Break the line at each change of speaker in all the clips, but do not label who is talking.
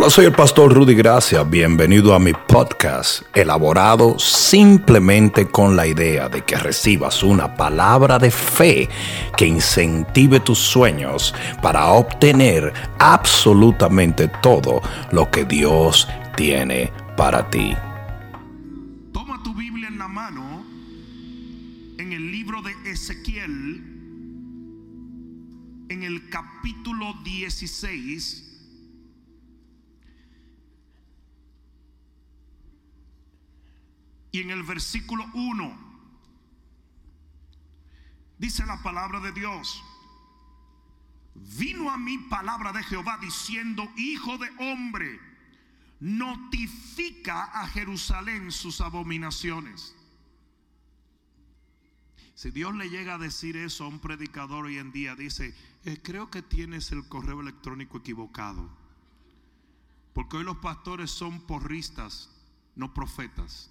Hola, soy el pastor Rudy Gracia. Bienvenido a mi podcast, elaborado simplemente con la idea de que recibas una palabra de fe que incentive tus sueños para obtener absolutamente todo lo que Dios tiene para ti.
Toma tu Biblia en la mano en el libro de Ezequiel, en el capítulo 16. Y en el versículo 1 dice la palabra de Dios. Vino a mí palabra de Jehová diciendo, hijo de hombre, notifica a Jerusalén sus abominaciones. Si Dios le llega a decir eso a un predicador hoy en día, dice, eh, creo que tienes el correo electrónico equivocado. Porque hoy los pastores son porristas, no profetas.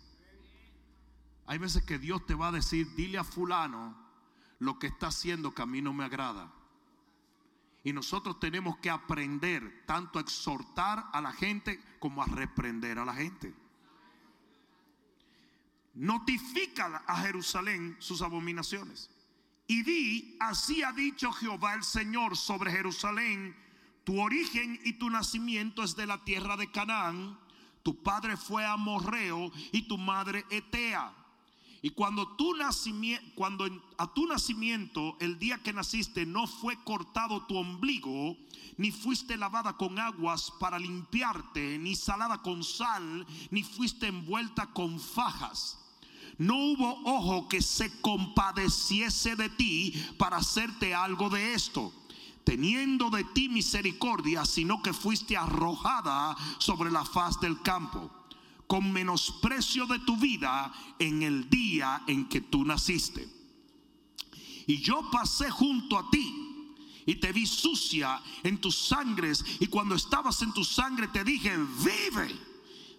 Hay veces que Dios te va a decir, dile a fulano lo que está haciendo que a mí no me agrada. Y nosotros tenemos que aprender tanto a exhortar a la gente como a reprender a la gente. Notifica a Jerusalén sus abominaciones. Y di, así ha dicho Jehová el Señor sobre Jerusalén, tu origen y tu nacimiento es de la tierra de Canaán, tu padre fue amorreo y tu madre etea. Y cuando, tu nacimiento, cuando a tu nacimiento, el día que naciste, no fue cortado tu ombligo, ni fuiste lavada con aguas para limpiarte, ni salada con sal, ni fuiste envuelta con fajas. No hubo ojo que se compadeciese de ti para hacerte algo de esto teniendo de ti misericordia, sino que fuiste arrojada sobre la faz del campo con menosprecio de tu vida en el día en que tú naciste. Y yo pasé junto a ti y te vi sucia en tus sangres y cuando estabas en tu sangre te dije, vive.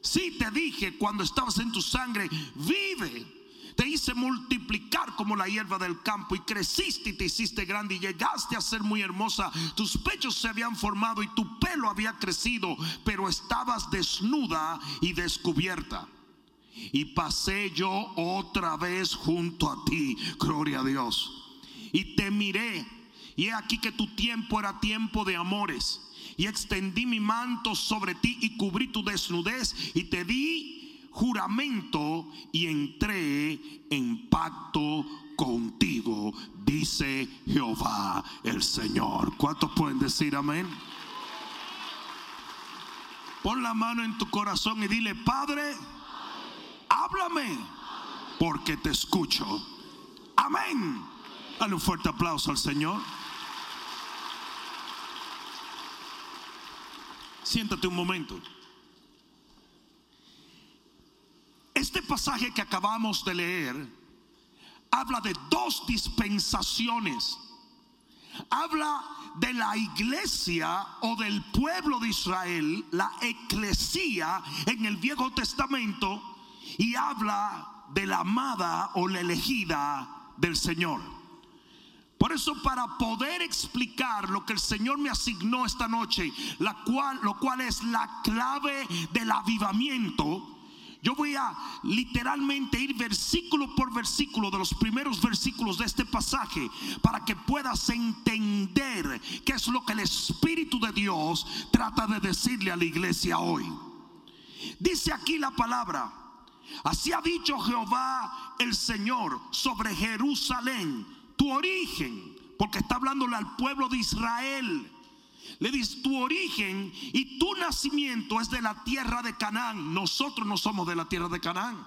Sí te dije cuando estabas en tu sangre, vive te hice multiplicar como la hierba del campo y creciste y te hiciste grande y llegaste a ser muy hermosa. Tus pechos se habían formado y tu pelo había crecido, pero estabas desnuda y descubierta. Y pasé yo otra vez junto a ti, gloria a Dios. Y te miré y he aquí que tu tiempo era tiempo de amores. Y extendí mi manto sobre ti y cubrí tu desnudez y te di juramento y entré en pacto contigo, dice Jehová el Señor. ¿Cuántos pueden decir amén? Pon la mano en tu corazón y dile, Padre, háblame, porque te escucho. Amén. Dale un fuerte aplauso al Señor. Siéntate un momento. Este pasaje que acabamos de leer habla de dos dispensaciones. Habla de la iglesia o del pueblo de Israel, la eclesía en el Viejo Testamento, y habla de la amada o la elegida del Señor. Por eso para poder explicar lo que el Señor me asignó esta noche, lo cual es la clave del avivamiento, yo voy a literalmente ir versículo por versículo de los primeros versículos de este pasaje para que puedas entender qué es lo que el Espíritu de Dios trata de decirle a la iglesia hoy. Dice aquí la palabra, así ha dicho Jehová el Señor sobre Jerusalén, tu origen, porque está hablándole al pueblo de Israel le dice, tu origen y tu nacimiento es de la tierra de Canaán. Nosotros no somos de la tierra de Canaán.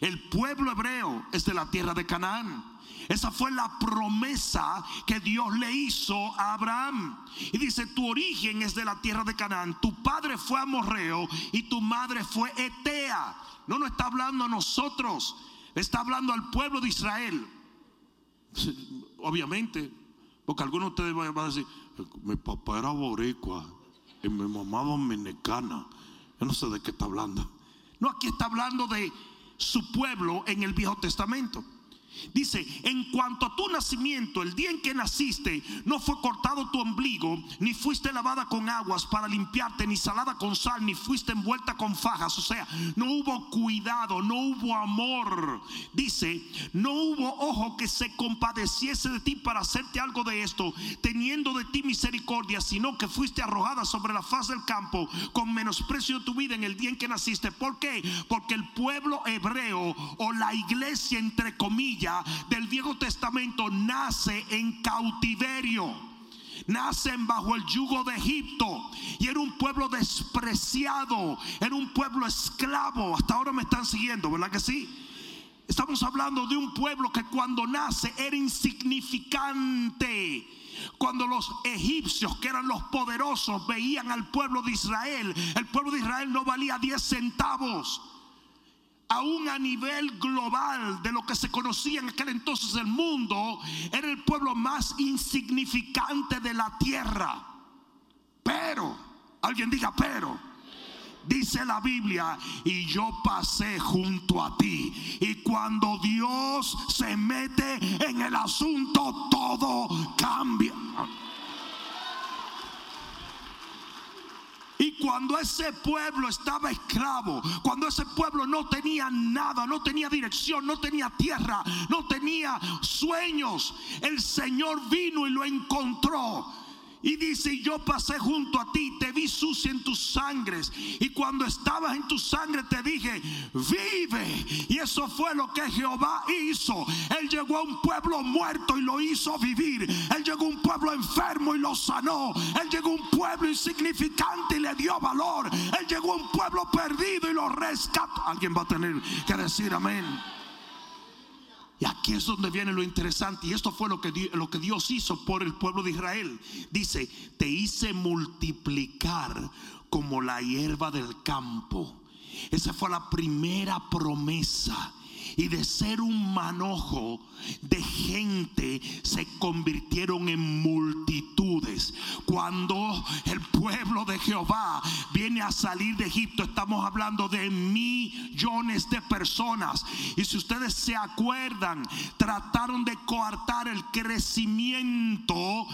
El pueblo hebreo es de la tierra de Canaán. Esa fue la promesa que Dios le hizo a Abraham. Y dice, tu origen es de la tierra de Canaán. Tu padre fue amorreo y tu madre fue etea. No nos está hablando a nosotros, está hablando al pueblo de Israel. Obviamente, porque algunos de ustedes van a decir, mi papá era boricua y mi mamá dominicana. Yo no sé de qué está hablando. No, aquí está hablando de su pueblo en el Viejo Testamento. Dice, en cuanto a tu nacimiento, el día en que naciste, no fue cortado tu ombligo, ni fuiste lavada con aguas para limpiarte, ni salada con sal, ni fuiste envuelta con fajas. O sea, no hubo cuidado, no hubo amor. Dice, no hubo ojo que se compadeciese de ti para hacerte algo de esto, teniendo de ti misericordia, sino que fuiste arrojada sobre la faz del campo con menosprecio de tu vida en el día en que naciste. ¿Por qué? Porque el pueblo hebreo o la iglesia, entre comillas, del Viejo Testamento nace en cautiverio nacen bajo el yugo de Egipto y era un pueblo despreciado, era un pueblo esclavo. Hasta ahora me están siguiendo, ¿verdad que sí? Estamos hablando de un pueblo que cuando nace era insignificante. Cuando los egipcios, que eran los poderosos, veían al pueblo de Israel, el pueblo de Israel no valía 10 centavos aún a nivel global de lo que se conocía en aquel entonces el mundo, era el pueblo más insignificante de la tierra. Pero, alguien diga pero. Dice la Biblia, y yo pasé junto a ti. Y cuando Dios se mete en el asunto, todo cambia. Y cuando ese pueblo estaba esclavo, cuando ese pueblo no tenía nada, no tenía dirección, no tenía tierra, no tenía sueños, el Señor vino y lo encontró y dice, yo pasé junto a ti, te vi sucia en tus sangres. Y cuando estabas en tu sangre te dije, vive. Y eso fue lo que Jehová hizo. Él llegó a un pueblo muerto y lo hizo vivir. Él llegó a un pueblo enfermo y lo sanó. Él llegó a un pueblo insignificante y le dio valor. Él llegó a un pueblo perdido y lo rescató. Alguien va a tener que decir amén. Y aquí es donde viene lo interesante. Y esto fue lo que, lo que Dios hizo por el pueblo de Israel. Dice, te hice multiplicar como la hierba del campo. Esa fue la primera promesa y de ser un manojo de gente se convirtieron en multitudes. Cuando el pueblo de Jehová viene a salir de Egipto, estamos hablando de millones de personas. Y si ustedes se acuerdan, trataron de coartar el crecimiento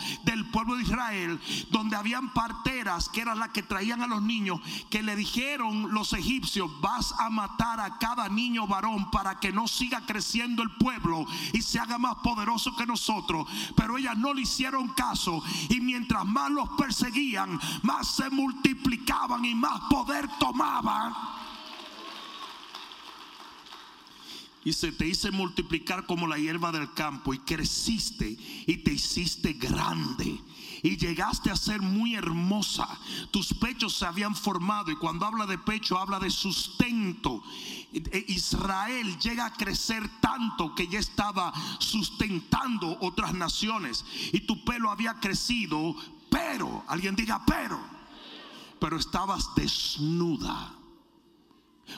pueblo de Israel, donde habían parteras que eran las que traían a los niños, que le dijeron los egipcios, vas a matar a cada niño varón para que no siga creciendo el pueblo y se haga más poderoso que nosotros. Pero ellas no le hicieron caso y mientras más los perseguían, más se multiplicaban y más poder tomaban. Y se te hice multiplicar como la hierba del campo y creciste y te hiciste grande y llegaste a ser muy hermosa. Tus pechos se habían formado y cuando habla de pecho habla de sustento. E, Israel llega a crecer tanto que ya estaba sustentando otras naciones y tu pelo había crecido, pero, alguien diga pero, pero estabas desnuda.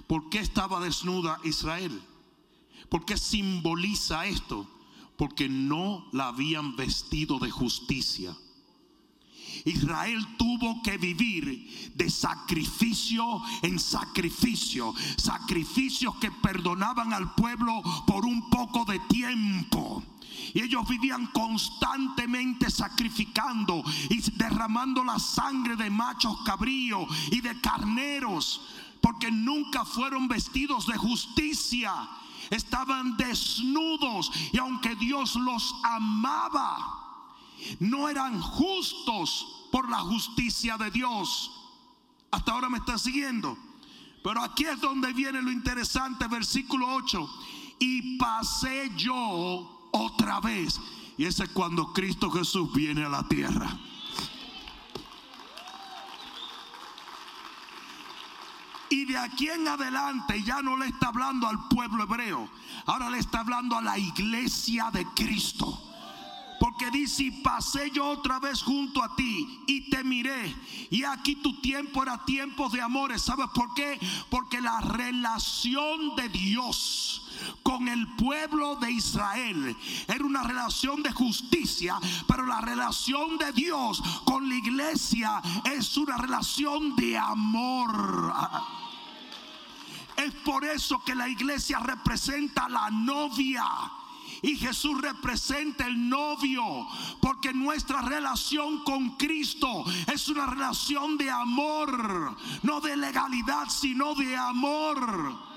¿Por qué estaba desnuda Israel? ¿Por qué simboliza esto? Porque no la habían vestido de justicia. Israel tuvo que vivir de sacrificio en sacrificio, sacrificios que perdonaban al pueblo por un poco de tiempo. Y ellos vivían constantemente sacrificando y derramando la sangre de machos cabríos y de carneros, porque nunca fueron vestidos de justicia. Estaban desnudos y aunque Dios los amaba, no eran justos por la justicia de Dios. Hasta ahora me está siguiendo. Pero aquí es donde viene lo interesante, versículo 8. Y pasé yo otra vez. Y ese es cuando Cristo Jesús viene a la tierra. Y de aquí en adelante ya no le está hablando al pueblo hebreo, ahora le está hablando a la iglesia de Cristo. Porque dice, y pasé yo otra vez junto a ti y te miré. Y aquí tu tiempo era tiempo de amores. ¿Sabes por qué? Porque la relación de Dios con el pueblo de Israel era una relación de justicia, pero la relación de Dios con la iglesia es una relación de amor. Es por eso que la iglesia representa a la novia Y Jesús representa el novio, porque nuestra relación con Cristo es una relación de amor, no de legalidad, sino de amor.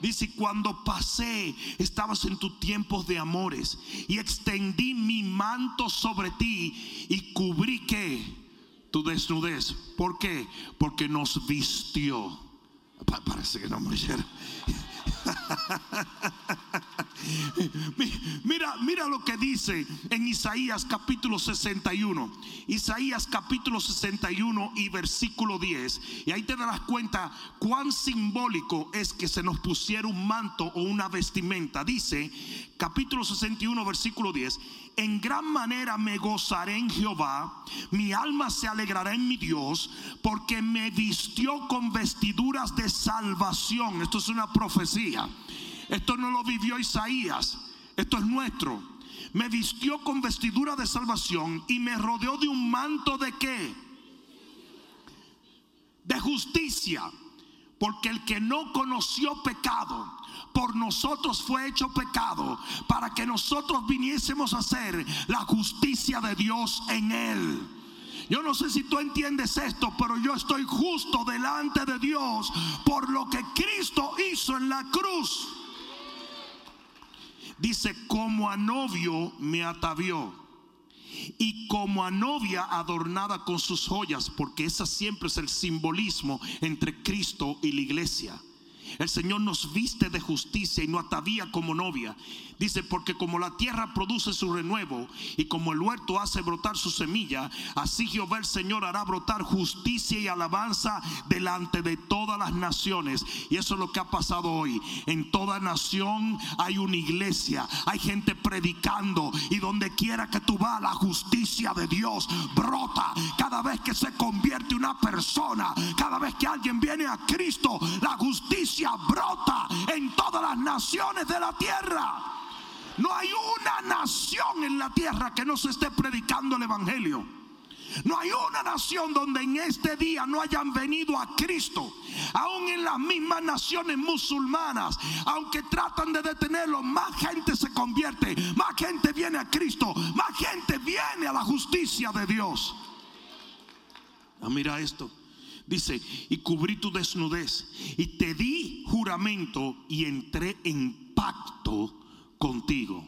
Dice, cuando pasé, estabas en tus tiempos de amores y extendí mi manto sobre ti y cubrí que tu desnudez. ¿Por qué? Porque nos vistió. Parece que no me Mira, mira lo que dice en Isaías capítulo 61. Isaías capítulo 61 y versículo 10. Y ahí te darás cuenta cuán simbólico es que se nos pusiera un manto o una vestimenta. Dice capítulo 61 versículo 10. En gran manera me gozaré en Jehová, mi alma se alegrará en mi Dios, porque me vistió con vestiduras de salvación. Esto es una profecía. Esto no lo vivió Isaías, esto es nuestro. Me vistió con vestidura de salvación y me rodeó de un manto de qué? De justicia. Porque el que no conoció pecado, por nosotros fue hecho pecado, para que nosotros viniésemos a hacer la justicia de Dios en él. Yo no sé si tú entiendes esto, pero yo estoy justo delante de Dios por lo que Cristo hizo en la cruz. Dice, como a novio me atavió. Y como a novia adornada con sus joyas, porque esa siempre es el simbolismo entre Cristo y la iglesia. El Señor nos viste de justicia y nos atavía como novia. Dice, porque como la tierra produce su renuevo y como el huerto hace brotar su semilla, así Jehová el Señor hará brotar justicia y alabanza delante de todas las naciones. Y eso es lo que ha pasado hoy. En toda nación hay una iglesia, hay gente predicando y donde quiera que tú vas, la justicia de Dios brota. Cada vez que se convierte una persona, cada vez que alguien viene a Cristo, la justicia brota en todas las naciones de la tierra. No hay una nación en la tierra que no se esté predicando el Evangelio. No hay una nación donde en este día no hayan venido a Cristo. Aún en las mismas naciones musulmanas, aunque tratan de detenerlo, más gente se convierte, más gente viene a Cristo, más gente viene a la justicia de Dios. Ah, mira esto. Dice, y cubrí tu desnudez y te di juramento y entré en pacto contigo.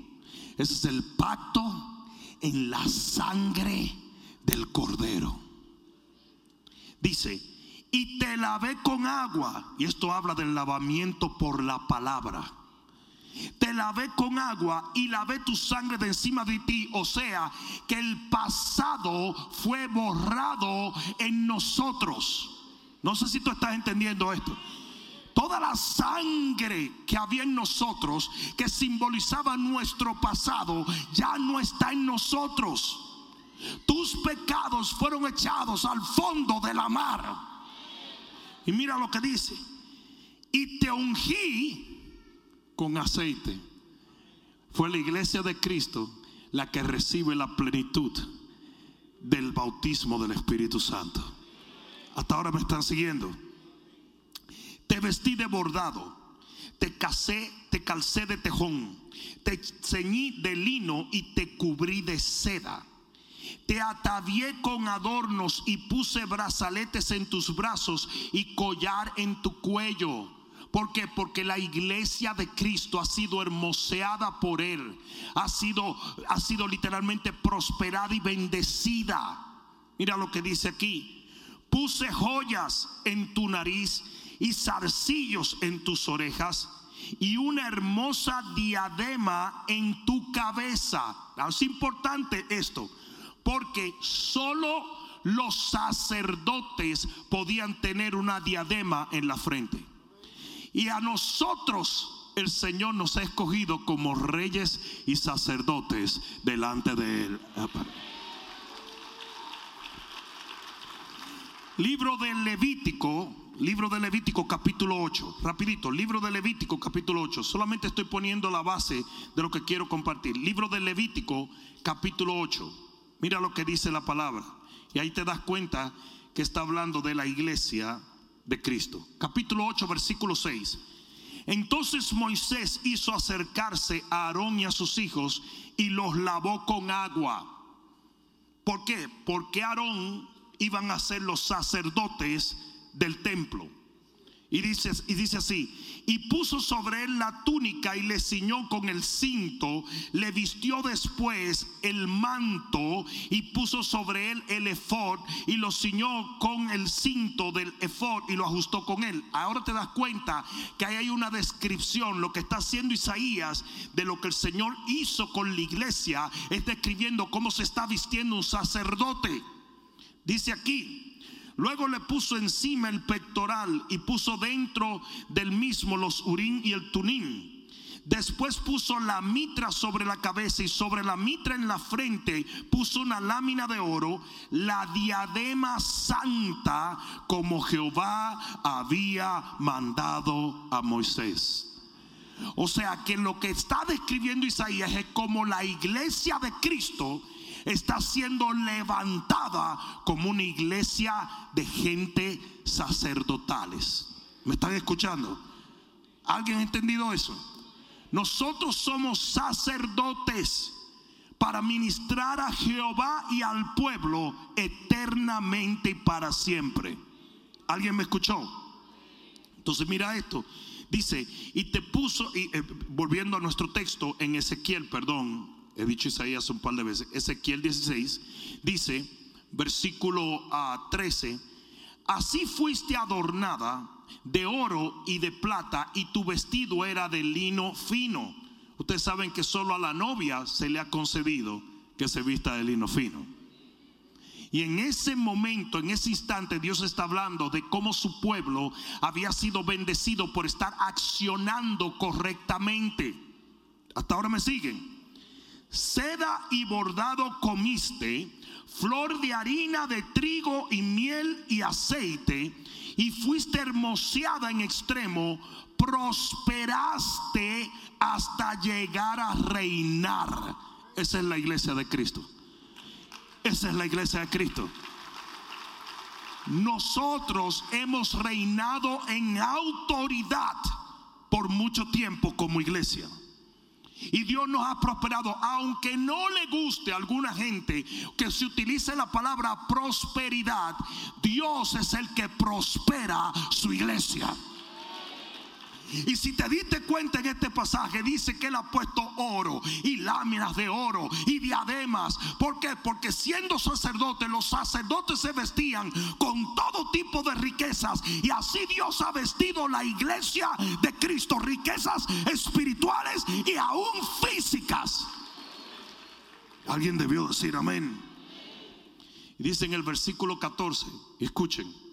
Ese es el pacto en la sangre del cordero. Dice, y te lavé con agua. Y esto habla del lavamiento por la palabra. Te lavé con agua y lavé tu sangre de encima de ti. O sea, que el pasado fue borrado en nosotros. No sé si tú estás entendiendo esto toda la sangre que había en nosotros, que simbolizaba nuestro pasado, ya no está en nosotros. Tus pecados fueron echados al fondo de la mar. Y mira lo que dice. Y te ungí con aceite. Fue la iglesia de Cristo la que recibe la plenitud del bautismo del Espíritu Santo. Hasta ahora me están siguiendo. Te vestí de bordado, te casé, te calcé de tejón, te ceñí de lino y te cubrí de seda. Te atavié con adornos y puse brazaletes en tus brazos y collar en tu cuello. ¿Por qué? Porque la iglesia de Cristo ha sido hermoseada por Él. Ha sido, ha sido literalmente prosperada y bendecida. Mira lo que dice aquí. Puse joyas en tu nariz y zarcillos en tus orejas y una hermosa diadema en tu cabeza. Es importante esto, porque solo los sacerdotes podían tener una diadema en la frente. Y a nosotros el Señor nos ha escogido como reyes y sacerdotes delante de Él. Libro del Levítico, Libro de Levítico capítulo 8. Rapidito, libro de Levítico capítulo 8. Solamente estoy poniendo la base de lo que quiero compartir. Libro de Levítico capítulo 8. Mira lo que dice la palabra. Y ahí te das cuenta que está hablando de la iglesia de Cristo. Capítulo 8, versículo 6. Entonces Moisés hizo acercarse a Aarón y a sus hijos y los lavó con agua. ¿Por qué? Porque Aarón iban a ser los sacerdotes del templo. Y dice, y dice así, y puso sobre él la túnica y le ciñó con el cinto, le vistió después el manto y puso sobre él el efod y lo ciñó con el cinto del efod y lo ajustó con él. Ahora te das cuenta que ahí hay una descripción, lo que está haciendo Isaías de lo que el Señor hizo con la iglesia, es describiendo cómo se está vistiendo un sacerdote. Dice aquí, Luego le puso encima el pectoral y puso dentro del mismo los urín y el tunín. Después puso la mitra sobre la cabeza y sobre la mitra en la frente puso una lámina de oro, la diadema santa como Jehová había mandado a Moisés. O sea que lo que está describiendo Isaías es como la iglesia de Cristo está siendo levantada como una iglesia de gente sacerdotales. ¿Me están escuchando? ¿Alguien ha entendido eso? Nosotros somos sacerdotes para ministrar a Jehová y al pueblo eternamente y para siempre. ¿Alguien me escuchó? Entonces mira esto. Dice, y te puso, y, eh, volviendo a nuestro texto en Ezequiel, perdón, he dicho Isaías un par de veces, Ezequiel 16, dice, versículo 13, ah, así fuiste adornada de oro y de plata y tu vestido era de lino fino. Ustedes saben que solo a la novia se le ha concedido que se vista de lino fino. Y en ese momento, en ese instante, Dios está hablando de cómo su pueblo había sido bendecido por estar accionando correctamente. Hasta ahora me siguen seda y bordado comiste, flor de harina de trigo y miel y aceite, y fuiste hermoseada en extremo, prosperaste hasta llegar a reinar. Esa es la iglesia de Cristo. Esa es la iglesia de Cristo. Nosotros hemos reinado en autoridad por mucho tiempo como iglesia. Y Dios nos ha prosperado, aunque no le guste a alguna gente que se utilice la palabra prosperidad, Dios es el que prospera su iglesia. Y si te diste cuenta en este pasaje, dice que él ha puesto oro y láminas de oro y diademas. ¿Por qué? Porque siendo sacerdotes, los sacerdotes se vestían con todo tipo de riquezas. Y así Dios ha vestido la iglesia de Cristo, riquezas espirituales y aún físicas. Alguien debió decir amén. Y dice en el versículo 14, escuchen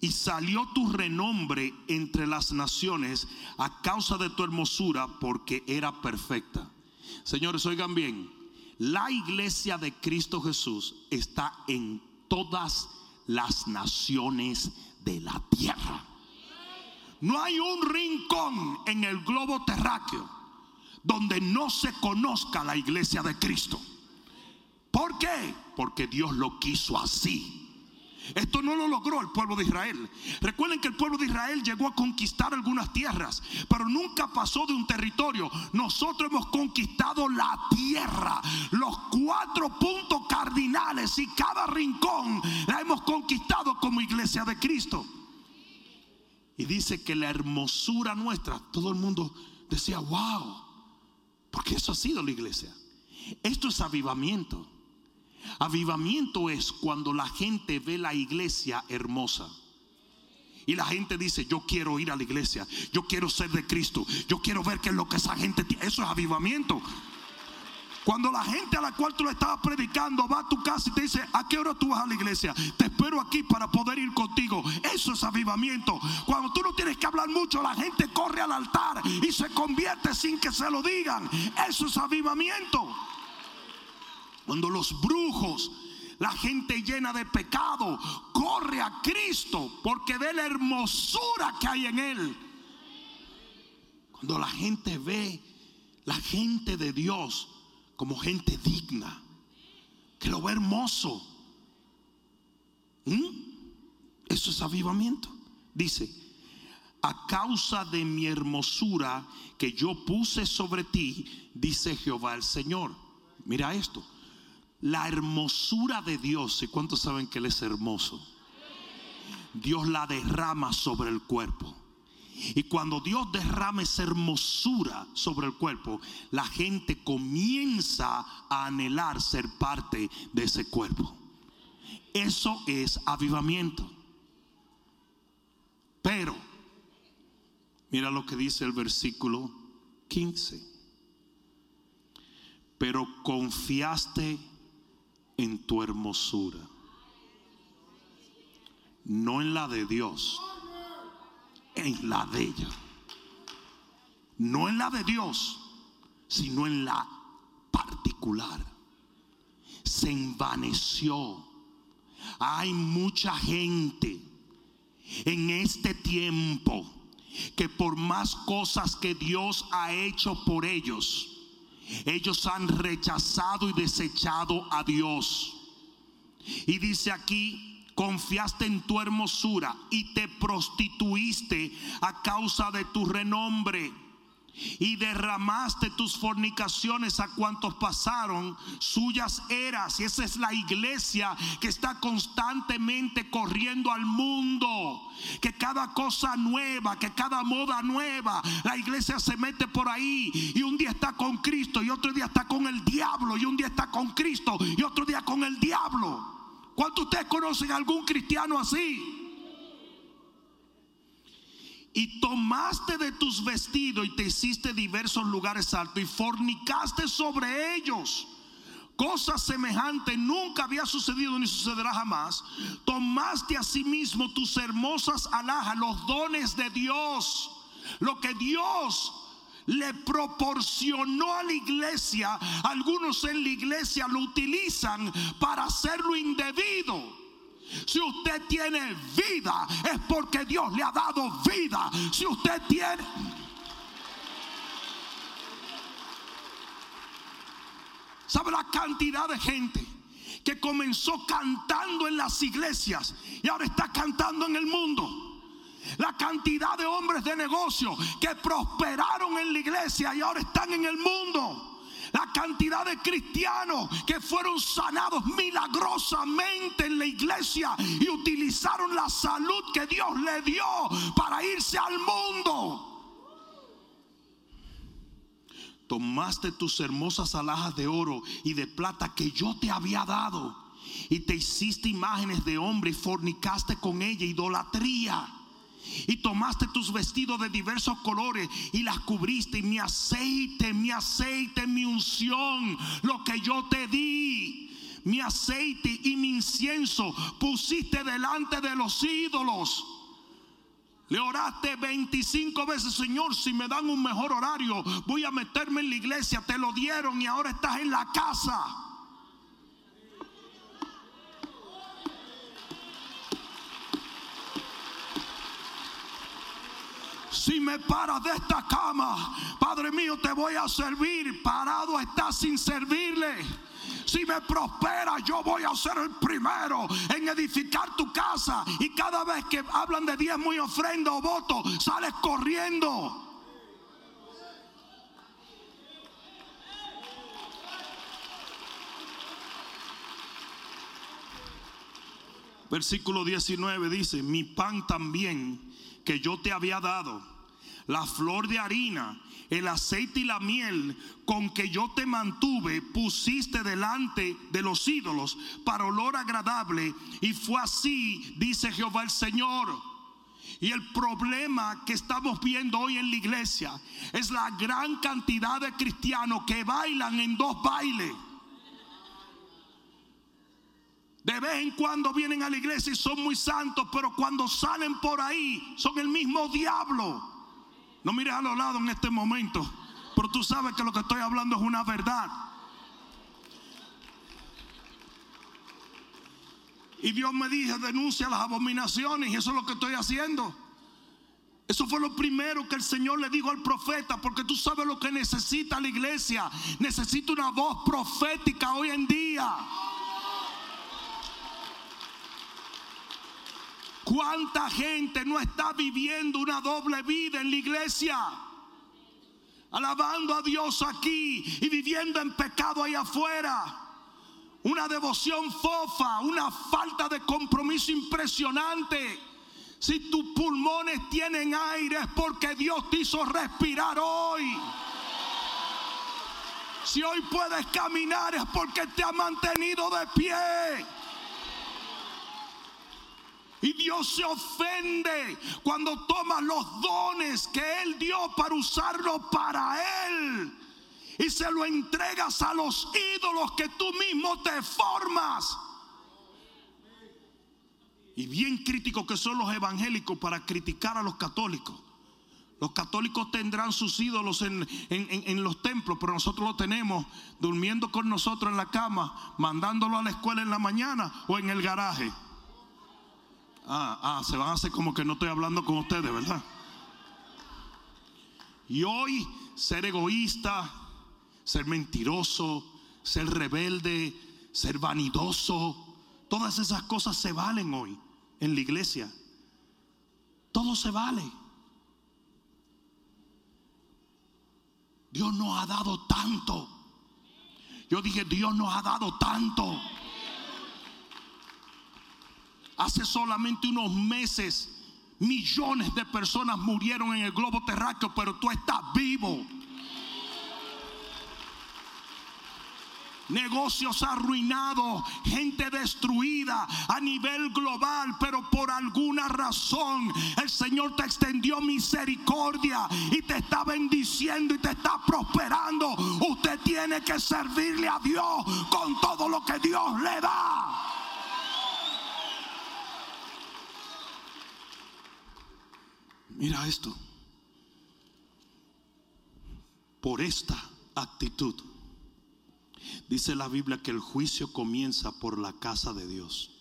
y salió tu renombre entre las naciones a causa de tu hermosura porque era perfecta. Señores, oigan bien, la iglesia de Cristo Jesús está en todas las naciones de la tierra. No hay un rincón en el globo terráqueo donde no se conozca la iglesia de Cristo. ¿Por qué? Porque Dios lo quiso así. Esto no lo logró el pueblo de Israel. Recuerden que el pueblo de Israel llegó a conquistar algunas tierras, pero nunca pasó de un territorio. Nosotros hemos conquistado la tierra, los cuatro puntos cardinales y cada rincón la hemos conquistado como iglesia de Cristo. Y dice que la hermosura nuestra, todo el mundo decía, wow, porque eso ha sido la iglesia. Esto es avivamiento. Avivamiento es cuando la gente ve la iglesia hermosa. Y la gente dice, yo quiero ir a la iglesia, yo quiero ser de Cristo, yo quiero ver qué es lo que esa gente tiene. Eso es avivamiento. Cuando la gente a la cual tú le estabas predicando va a tu casa y te dice, ¿a qué hora tú vas a la iglesia? Te espero aquí para poder ir contigo. Eso es avivamiento. Cuando tú no tienes que hablar mucho, la gente corre al altar y se convierte sin que se lo digan. Eso es avivamiento. Cuando los brujos, la gente llena de pecado, corre a Cristo porque ve la hermosura que hay en Él. Cuando la gente ve la gente de Dios como gente digna, que lo ve hermoso. ¿Mm? Eso es avivamiento. Dice, a causa de mi hermosura que yo puse sobre ti, dice Jehová el Señor. Mira esto, la hermosura de Dios, ¿y cuántos saben que Él es hermoso? Dios la derrama sobre el cuerpo. Y cuando Dios derrama esa hermosura sobre el cuerpo, la gente comienza a anhelar ser parte de ese cuerpo. Eso es avivamiento. Pero, mira lo que dice el versículo 15. Pero confiaste en tu hermosura, no en la de Dios, en la de ella. No en la de Dios, sino en la particular. Se envaneció. Hay mucha gente en este tiempo que por más cosas que Dios ha hecho por ellos, ellos han rechazado y desechado a Dios. Y dice aquí, confiaste en tu hermosura y te prostituiste a causa de tu renombre y derramaste tus fornicaciones a cuantos pasaron, suyas eras. Y esa es la iglesia que está constantemente corriendo al mundo. Que cada cosa nueva, que cada moda nueva, la iglesia se mete por ahí y un día está con Cristo y otro día está con el diablo y un día está con Cristo y otro día con el diablo. ¿Cuántos ustedes conocen algún cristiano así? Y tomaste de tus vestidos y te hiciste diversos lugares altos y fornicaste sobre ellos. Cosa semejante nunca había sucedido ni sucederá jamás. Tomaste a sí tus hermosas alhajas, los dones de Dios, lo que Dios le proporcionó a la iglesia. Algunos en la iglesia lo utilizan para hacerlo indebido. Si usted tiene vida, es porque Dios le ha dado vida. Si usted tiene... ¿Sabe la cantidad de gente que comenzó cantando en las iglesias y ahora está cantando en el mundo? La cantidad de hombres de negocio que prosperaron en la iglesia y ahora están en el mundo la cantidad de cristianos que fueron sanados milagrosamente en la iglesia y utilizaron la salud que Dios le dio para irse al mundo. Tomaste tus hermosas alhajas de oro y de plata que yo te había dado y te hiciste imágenes de hombre y fornicaste con ella idolatría y tomaste tus vestidos de diversos colores y las cubriste. Y mi aceite, mi aceite, mi unción, lo que yo te di, mi aceite y mi incienso pusiste delante de los ídolos. Le oraste 25 veces, Señor, si me dan un mejor horario, voy a meterme en la iglesia. Te lo dieron y ahora estás en la casa. Si me paras de esta cama, Padre mío, te voy a servir. Parado estás sin servirle. Si me prospera, yo voy a ser el primero en edificar tu casa. Y cada vez que hablan de diezmo y ofrenda o voto, sales corriendo. Versículo 19 dice, mi pan también que yo te había dado la flor de harina, el aceite y la miel con que yo te mantuve, pusiste delante de los ídolos para olor agradable. Y fue así, dice Jehová el Señor. Y el problema que estamos viendo hoy en la iglesia es la gran cantidad de cristianos que bailan en dos bailes. De vez en cuando vienen a la iglesia y son muy santos, pero cuando salen por ahí son el mismo diablo. No mires a los lados en este momento, pero tú sabes que lo que estoy hablando es una verdad. Y Dios me dijo, denuncia las abominaciones y eso es lo que estoy haciendo. Eso fue lo primero que el Señor le dijo al profeta, porque tú sabes lo que necesita la iglesia. Necesita una voz profética hoy en día. ¿Cuánta gente no está viviendo una doble vida en la iglesia? Alabando a Dios aquí y viviendo en pecado ahí afuera. Una devoción fofa, una falta de compromiso impresionante. Si tus pulmones tienen aire es porque Dios te hizo respirar hoy. Si hoy puedes caminar es porque te ha mantenido de pie. Y Dios se ofende cuando tomas los dones que Él dio para usarlo para Él. Y se lo entregas a los ídolos que tú mismo te formas. Y bien críticos que son los evangélicos para criticar a los católicos. Los católicos tendrán sus ídolos en, en, los templos, pero nosotros lo tenemos durmiendo con nosotros en la cama, mandándolo a la escuela en la mañana o en el garaje. Ah, ah, se van a hacer como que no estoy hablando con ustedes, ¿verdad? Y hoy ser egoísta, ser mentiroso, ser rebelde, ser vanidoso, todas esas cosas se valen hoy en la iglesia. Todo se vale. Dios nos ha dado tanto. Yo dije, Dios nos ha dado tanto. Hace solamente unos meses millones de personas murieron en el globo terráqueo, pero tú estás vivo. negocios arruinados, gente destruida a nivel global, pero por alguna razón el Señor te extendió misericordia y te está bendiciendo y te está prosperando. Usted tiene que servirle a Dios con todo lo que Dios le da. Mira esto. Por esta actitud, dice la Biblia que el juicio comienza por la casa de Dios.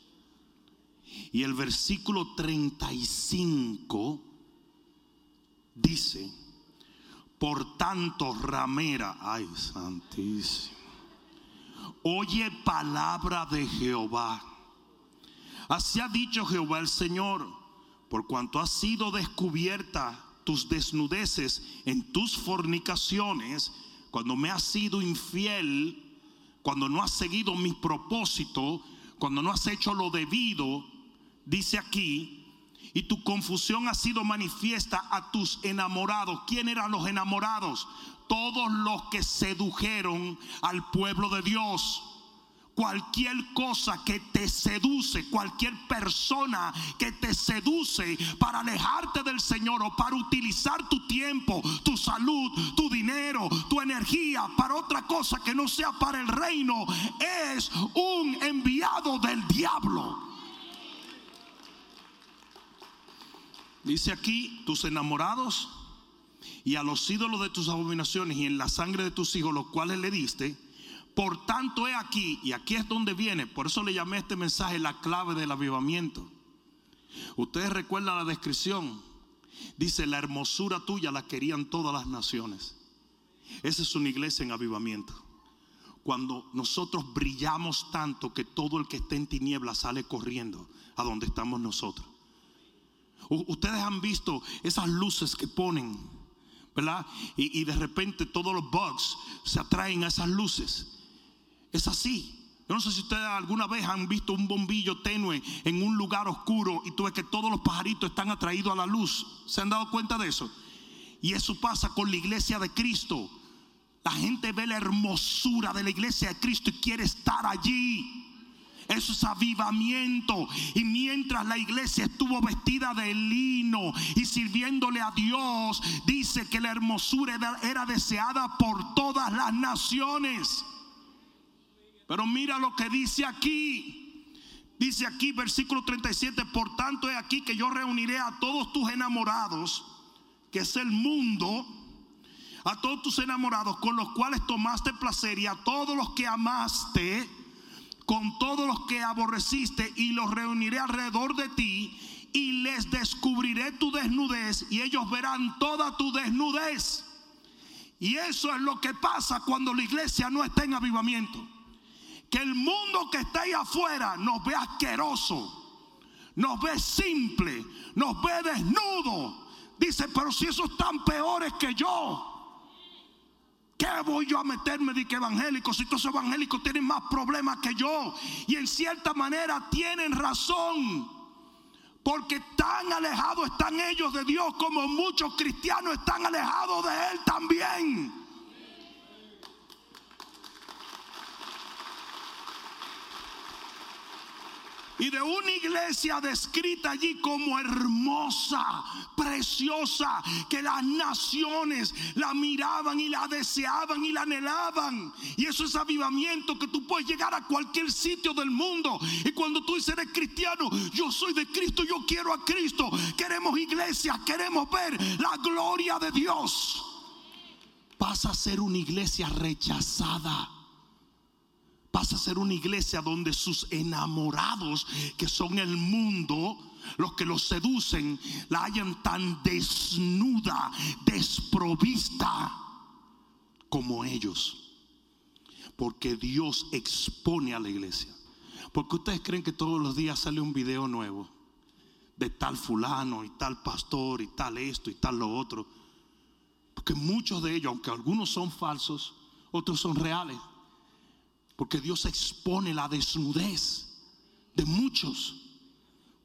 Y el versículo 35 dice, por tanto, ramera, ay santísimo, oye palabra de Jehová. Así ha dicho Jehová el Señor por cuanto has sido descubierta tus desnudeces en tus fornicaciones, cuando me has sido infiel, cuando no has seguido mi propósito, cuando no has hecho lo debido, dice aquí, y tu confusión ha sido manifiesta a tus enamorados. ¿Quién eran los enamorados? Todos los que sedujeron al pueblo de Dios cualquier cosa que te seduce, cualquier persona que te seduce para alejarte del Señor o para utilizar tu tiempo, tu salud, tu dinero, tu energía para otra cosa que no sea para el reino, es un enviado del diablo. Dice aquí, tus enamorados y a los ídolos de tus abominaciones y en la sangre de tus hijos, los cuales le diste, por tanto, he aquí, y aquí es donde viene, por eso le llamé este mensaje la clave del avivamiento. Ustedes recuerdan la descripción. Dice, la hermosura tuya la querían todas las naciones. Esa es una iglesia en avivamiento. Cuando nosotros brillamos tanto que todo el que esté en tinieblas sale corriendo a donde estamos nosotros. Ustedes han visto esas luces que ponen, ¿verdad? Y de repente todos los bugs se atraen a esas luces. Es así. Yo no sé si ustedes alguna vez han visto un bombillo tenue en un lugar oscuro y tú ves que todos los pajaritos están atraídos a la luz. ¿Se han dado cuenta de eso? Y eso pasa con la iglesia de Cristo. La gente ve la hermosura de la iglesia de Cristo y quiere estar allí. Eso es avivamiento. Y mientras la iglesia estuvo vestida de lino y sirviéndole a Dios, dice que la hermosura era deseada por todas las naciones. Pero mira lo que dice aquí. Dice aquí versículo 37, por tanto es aquí que yo reuniré a todos tus enamorados, que es el mundo, a todos tus enamorados con los cuales tomaste placer y a todos los que amaste, con todos los que aborreciste y los reuniré alrededor de ti y les descubriré tu desnudez y ellos verán toda tu desnudez. Y eso es lo que pasa cuando la iglesia no está en avivamiento que el mundo que está ahí afuera nos ve asqueroso, nos ve simple, nos ve desnudo. Dice, pero si esos están peores que yo. ¿Qué voy yo a meterme de que evangélicos si todos evangélicos tienen más problemas que yo? Y en cierta manera tienen razón. Porque tan alejados están ellos de Dios como muchos cristianos están alejados de Él también. Y de una iglesia descrita allí como hermosa, preciosa, que las naciones la miraban y la deseaban y la anhelaban. Y eso es avivamiento que tú puedes llegar a cualquier sitio del mundo. Y cuando tú dices eres cristiano, yo soy de Cristo, yo quiero a Cristo. Queremos iglesia, queremos ver la gloria de Dios. Pasa a ser una iglesia rechazada Vas a ser una iglesia donde sus enamorados, que son el mundo, los que los seducen, la hayan tan desnuda, desprovista como ellos. Porque Dios expone a la iglesia. Porque ustedes creen que todos los días sale un video nuevo de tal fulano y tal pastor y tal esto y tal lo otro. Porque muchos de ellos, aunque algunos son falsos, otros son reales. Porque Dios expone la desnudez de muchos.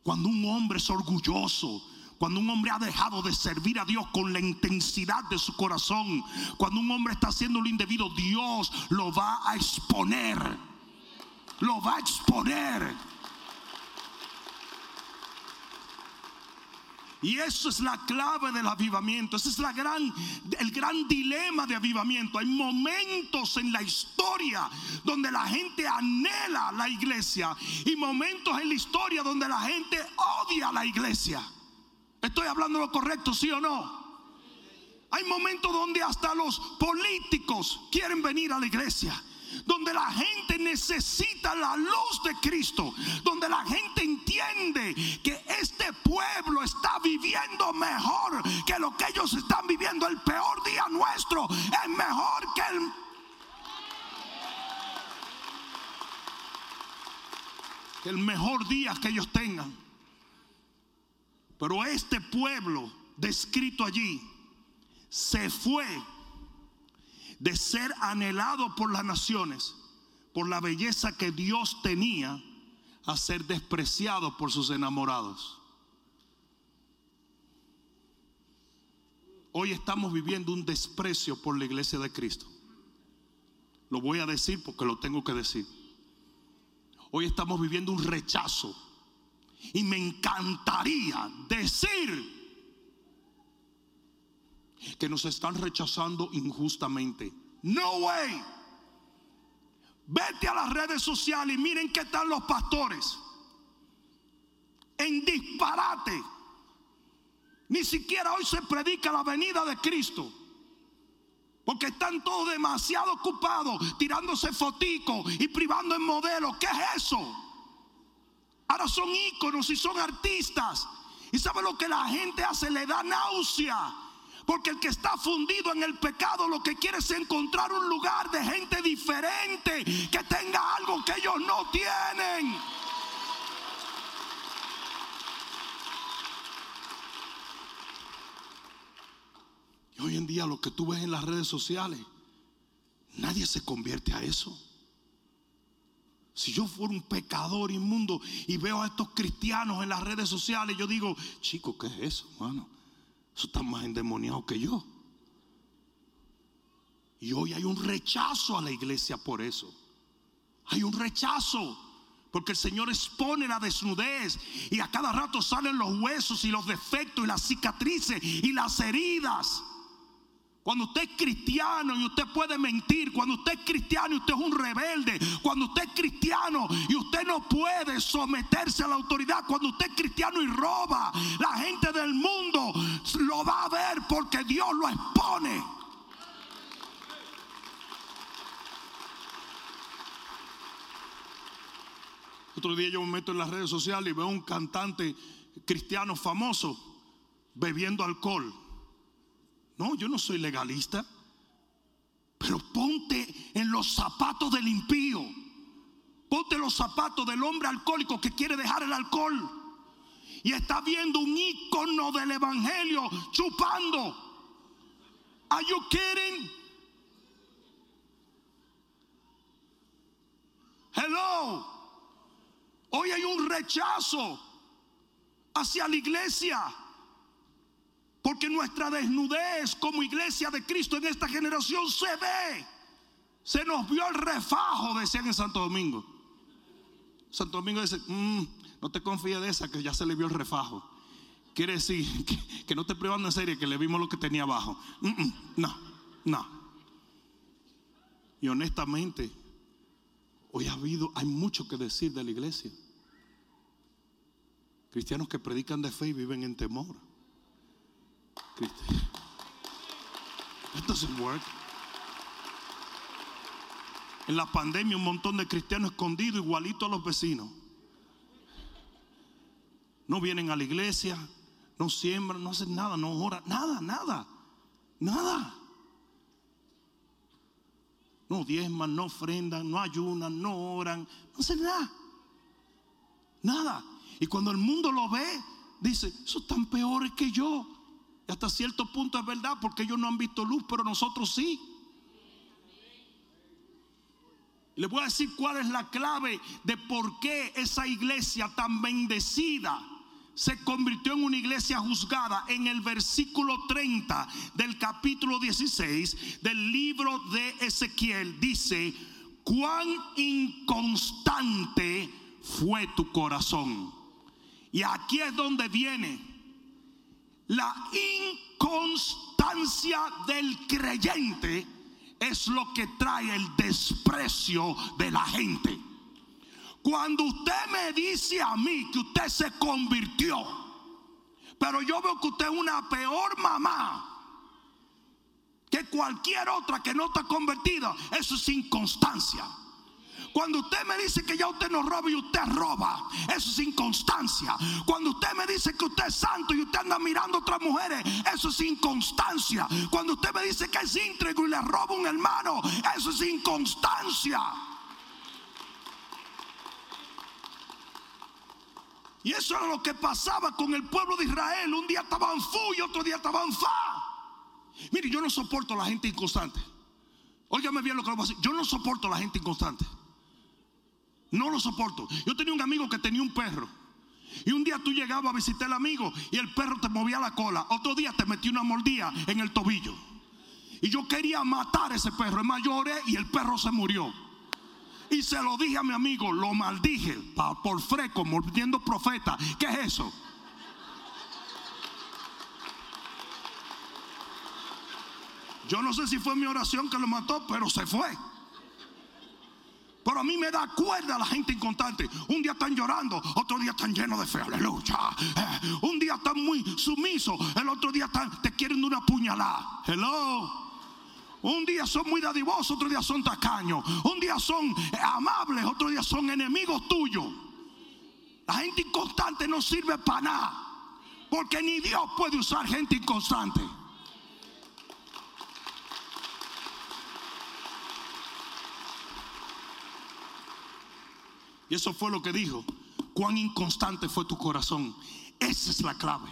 Cuando un hombre es orgulloso, cuando un hombre ha dejado de servir a Dios con la intensidad de su corazón, cuando un hombre está haciendo lo indebido, Dios lo va a exponer. Lo va a exponer. Y eso es la clave del avivamiento. Ese es gran, el gran dilema de avivamiento. Hay momentos en la historia donde la gente anhela la iglesia y momentos en la historia donde la gente odia la iglesia. ¿Estoy hablando lo correcto, sí o no? Hay momentos donde hasta los políticos quieren venir a la iglesia donde la gente necesita la luz de Cristo, donde la gente entiende que este pueblo está viviendo mejor que lo que ellos están viviendo. El peor día nuestro es mejor que el... El mejor día que ellos tengan. Pero este pueblo descrito allí se fue de ser anhelado por las naciones, por la belleza que Dios tenía, a ser despreciado por sus enamorados. Hoy estamos viviendo un desprecio por la iglesia de Cristo. Lo voy a decir porque lo tengo que decir. Hoy estamos viviendo un rechazo. Y me encantaría decir que nos están rechazando injustamente. No way. Vete a las redes sociales y miren qué están los pastores. En disparate. Ni siquiera hoy se predica la venida de Cristo. Porque están todos demasiado ocupados tirándose foticos y privando en modelos. ¿Qué es eso? Ahora son íconos y son artistas. ¿Y sabe lo que la gente hace? Le da náusea. Porque el que está fundido en el pecado lo que quiere es encontrar un lugar de gente diferente que tenga algo que ellos no tienen. Y hoy en día lo que tú ves en las redes sociales, nadie se convierte a eso. Si yo fuera un pecador inmundo y veo a estos cristianos en las redes sociales, yo digo, chico, ¿qué es eso, hermano? Eso está más endemoniado que yo. Y hoy hay un rechazo a la iglesia por eso. Hay un rechazo. Porque el Señor expone la desnudez y a cada rato salen los huesos y los defectos y las cicatrices y las heridas. Cuando usted es cristiano y usted puede mentir, cuando usted es cristiano y usted es un rebelde, cuando usted es cristiano y usted no puede someterse a la autoridad, cuando usted es cristiano y roba, la gente del mundo lo va a ver porque Dios lo expone. Otro día yo me meto en las redes sociales y veo un cantante cristiano famoso bebiendo alcohol. No, yo no soy legalista. Pero ponte en los zapatos del impío. Ponte los zapatos del hombre alcohólico que quiere dejar el alcohol. y está viendo un icono del evangelio chupando. Are you kidding? Hello. Hoy hay un rechazo hacia la iglesia. Porque nuestra desnudez como iglesia de Cristo en esta generación se ve. Se nos vio el refajo, decían en Santo Domingo. Santo Domingo dice, mm, no te confíes de esa, que ya se le vio el refajo. Quiere decir que, no te privando en serio, que le vimos lo que tenía abajo. Mm, mm, no, no. Y honestamente, hoy ha habido, hay mucho que decir de la iglesia. Cristianos que predican de fe y viven en temor. That doesn't. En la pandemia un montón de cristianos escondidos igualitos a los vecinos. No vienen a la iglesia, no siembran, no hacen nada, no oran, nada, nada, nada. No diezman, no ofrendan, no ayunan, no oran, no hacen nada. Nada. Y cuando el mundo lo ve, dice, son tan peores que yo. Hasta cierto punto es verdad, porque ellos no han visto luz, pero nosotros sí. Les voy a decir cuál es la clave de por qué esa iglesia tan bendecida se convirtió en una iglesia juzgada en el versículo 30 del capítulo 16 del libro de Ezequiel. Dice, cuán inconstante fue tu corazón y aquí es donde viene la inconstancia del creyente es lo que trae el desprecio de la gente. Cuando usted me dice a mí que usted se convirtió, pero yo veo que usted es una peor mamá que cualquier otra que no está convertida, eso es inconstancia. Cuando usted me dice que ya usted no roba y usted roba, eso es inconstancia. Cuando usted me dice que usted es santo y usted anda mirando a otras mujeres, eso es inconstancia. Cuando usted me dice que es íntegro y le roba un hermano, eso es inconstancia. Y eso era lo que pasaba con el pueblo de Israel. Un día estaban fu y otro día estaban fa. Mire, yo no soporto la gente inconstante. Óigame bien lo que voy a decir. Yo no soporto la gente inconstante. No lo soporto. Yo tenía un amigo que tenía un perro. Y un día tú llegabas a visitar al amigo y el perro te movía la cola. Otro día te metí una mordida en el tobillo. Y yo quería matar a ese perro. Es más, y el perro se murió. Y se lo dije a mi amigo, lo maldije por freco, mordiendo profeta. ¿Qué es eso? Yo no sé si fue mi oración que lo mató, pero se fue. Pero a mí me da cuerda la gente inconstante. Un día están llorando, otro día están llenos de fe. Aleluya. Eh, un día están muy sumisos, el otro día te quieren una puñalada. Hello. Un día son muy dadivosos, otro día son tacaños. Un día son eh, amables, otro día son enemigos tuyos. La gente inconstante no sirve para nada. Porque ni Dios puede usar gente inconstante. Y eso fue lo que dijo. Cuán inconstante fue tu corazón. Esa es la clave.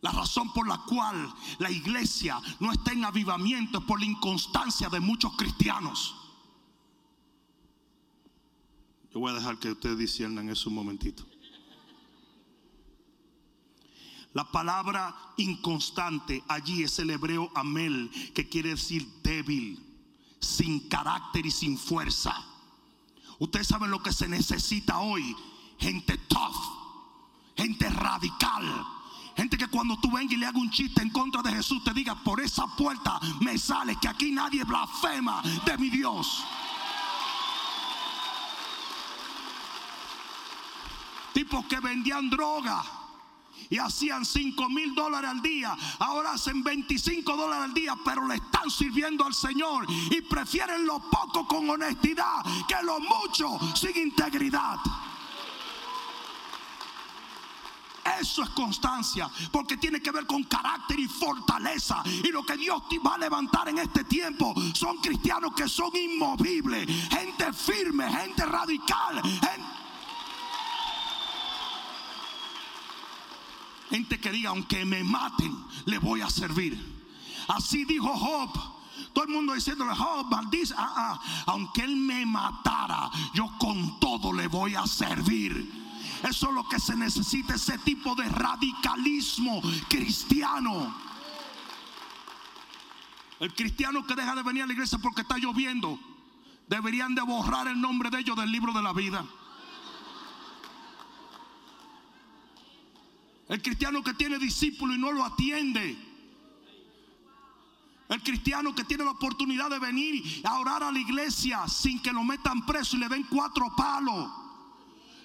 La razón por la cual la iglesia no está en avivamiento es por la inconstancia de muchos cristianos. Yo voy a dejar que ustedes disciernan eso un momentito. La palabra inconstante allí es el hebreo amel, que quiere decir débil, sin carácter y sin fuerza. Ustedes saben lo que se necesita hoy. Gente tough. Gente radical. Gente que cuando tú vengas y le hagas un chiste en contra de Jesús, te diga, por esa puerta me sale que aquí nadie blasfema de mi Dios. Tipos que vendían droga y hacían 5 mil dólares al día, ahora hacen 25 dólares al día, pero le están sirviendo al Señor y prefieren lo poco con honestidad que lo mucho sin integridad. Eso es constancia, porque tiene que ver con carácter y fortaleza. Y lo que Dios va a levantar en este tiempo son cristianos que son inmovibles, gente firme, gente radical, gente gente que diga, aunque me maten, le voy a servir. Así dijo Job. Todo el mundo diciéndole, Job, maldice, ah, ah, aunque él me matara, yo con todo le voy a servir. Eso es lo que se necesita, ese tipo de radicalismo cristiano. El cristiano que deja de venir a la iglesia porque está lloviendo, deberían de borrar el nombre de ellos del libro de la vida. El cristiano que tiene discípulo y no lo atiende. El cristiano que tiene la oportunidad de venir a orar a la iglesia sin que lo metan preso y le den cuatro palos.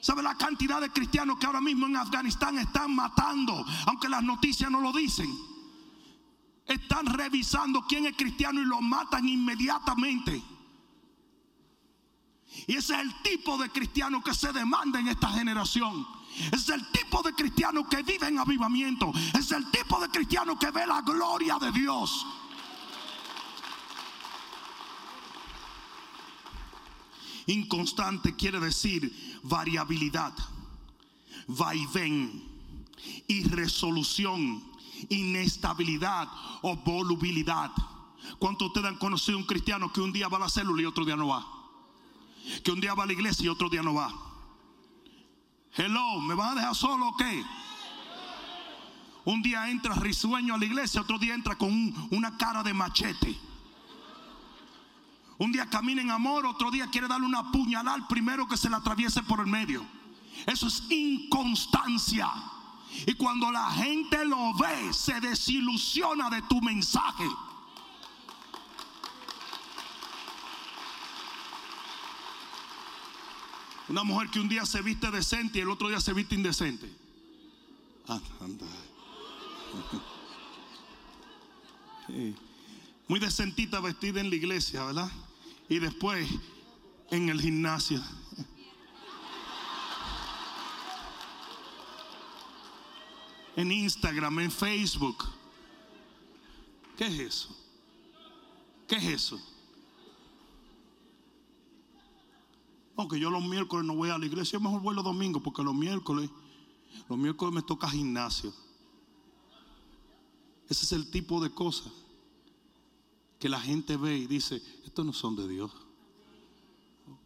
¿Sabe la cantidad de cristianos que ahora mismo en Afganistán están matando? Aunque las noticias no lo dicen. Están revisando quién es cristiano y lo matan inmediatamente. Y ese es el tipo de cristiano que se demanda en esta generación. Es el tipo de cristiano que vive en avivamiento. Es el tipo de cristiano que ve la gloria de Dios. Inconstante quiere decir variabilidad, vaivén, irresolución, inestabilidad o volubilidad. ¿Cuántos ustedes han conocido un cristiano que un día va a la célula y otro día no va? Que un día va a la iglesia y otro día no va. Hello, ¿me van a dejar solo o qué? Un día entra risueño a la iglesia, otro día entra con una cara de machete. Un día camina en amor, otro día quiere darle una puñalada al primero que se le atraviese por el medio. Eso es inconstancia. Y cuando la gente lo ve, se desilusiona de tu mensaje. Una mujer que un día se viste decente y el otro día se viste indecente. Muy decentita vestida en la iglesia, ¿verdad? y después en el gimnasio. En Instagram, en Facebook. ¿Qué es eso? ¿Qué es eso? Aunque yo los miércoles no voy a la iglesia, mejor voy los domingos porque los miércoles, los miércoles me toca gimnasio. Ese es el tipo de cosas que la gente ve y dice, estos no son de Dios.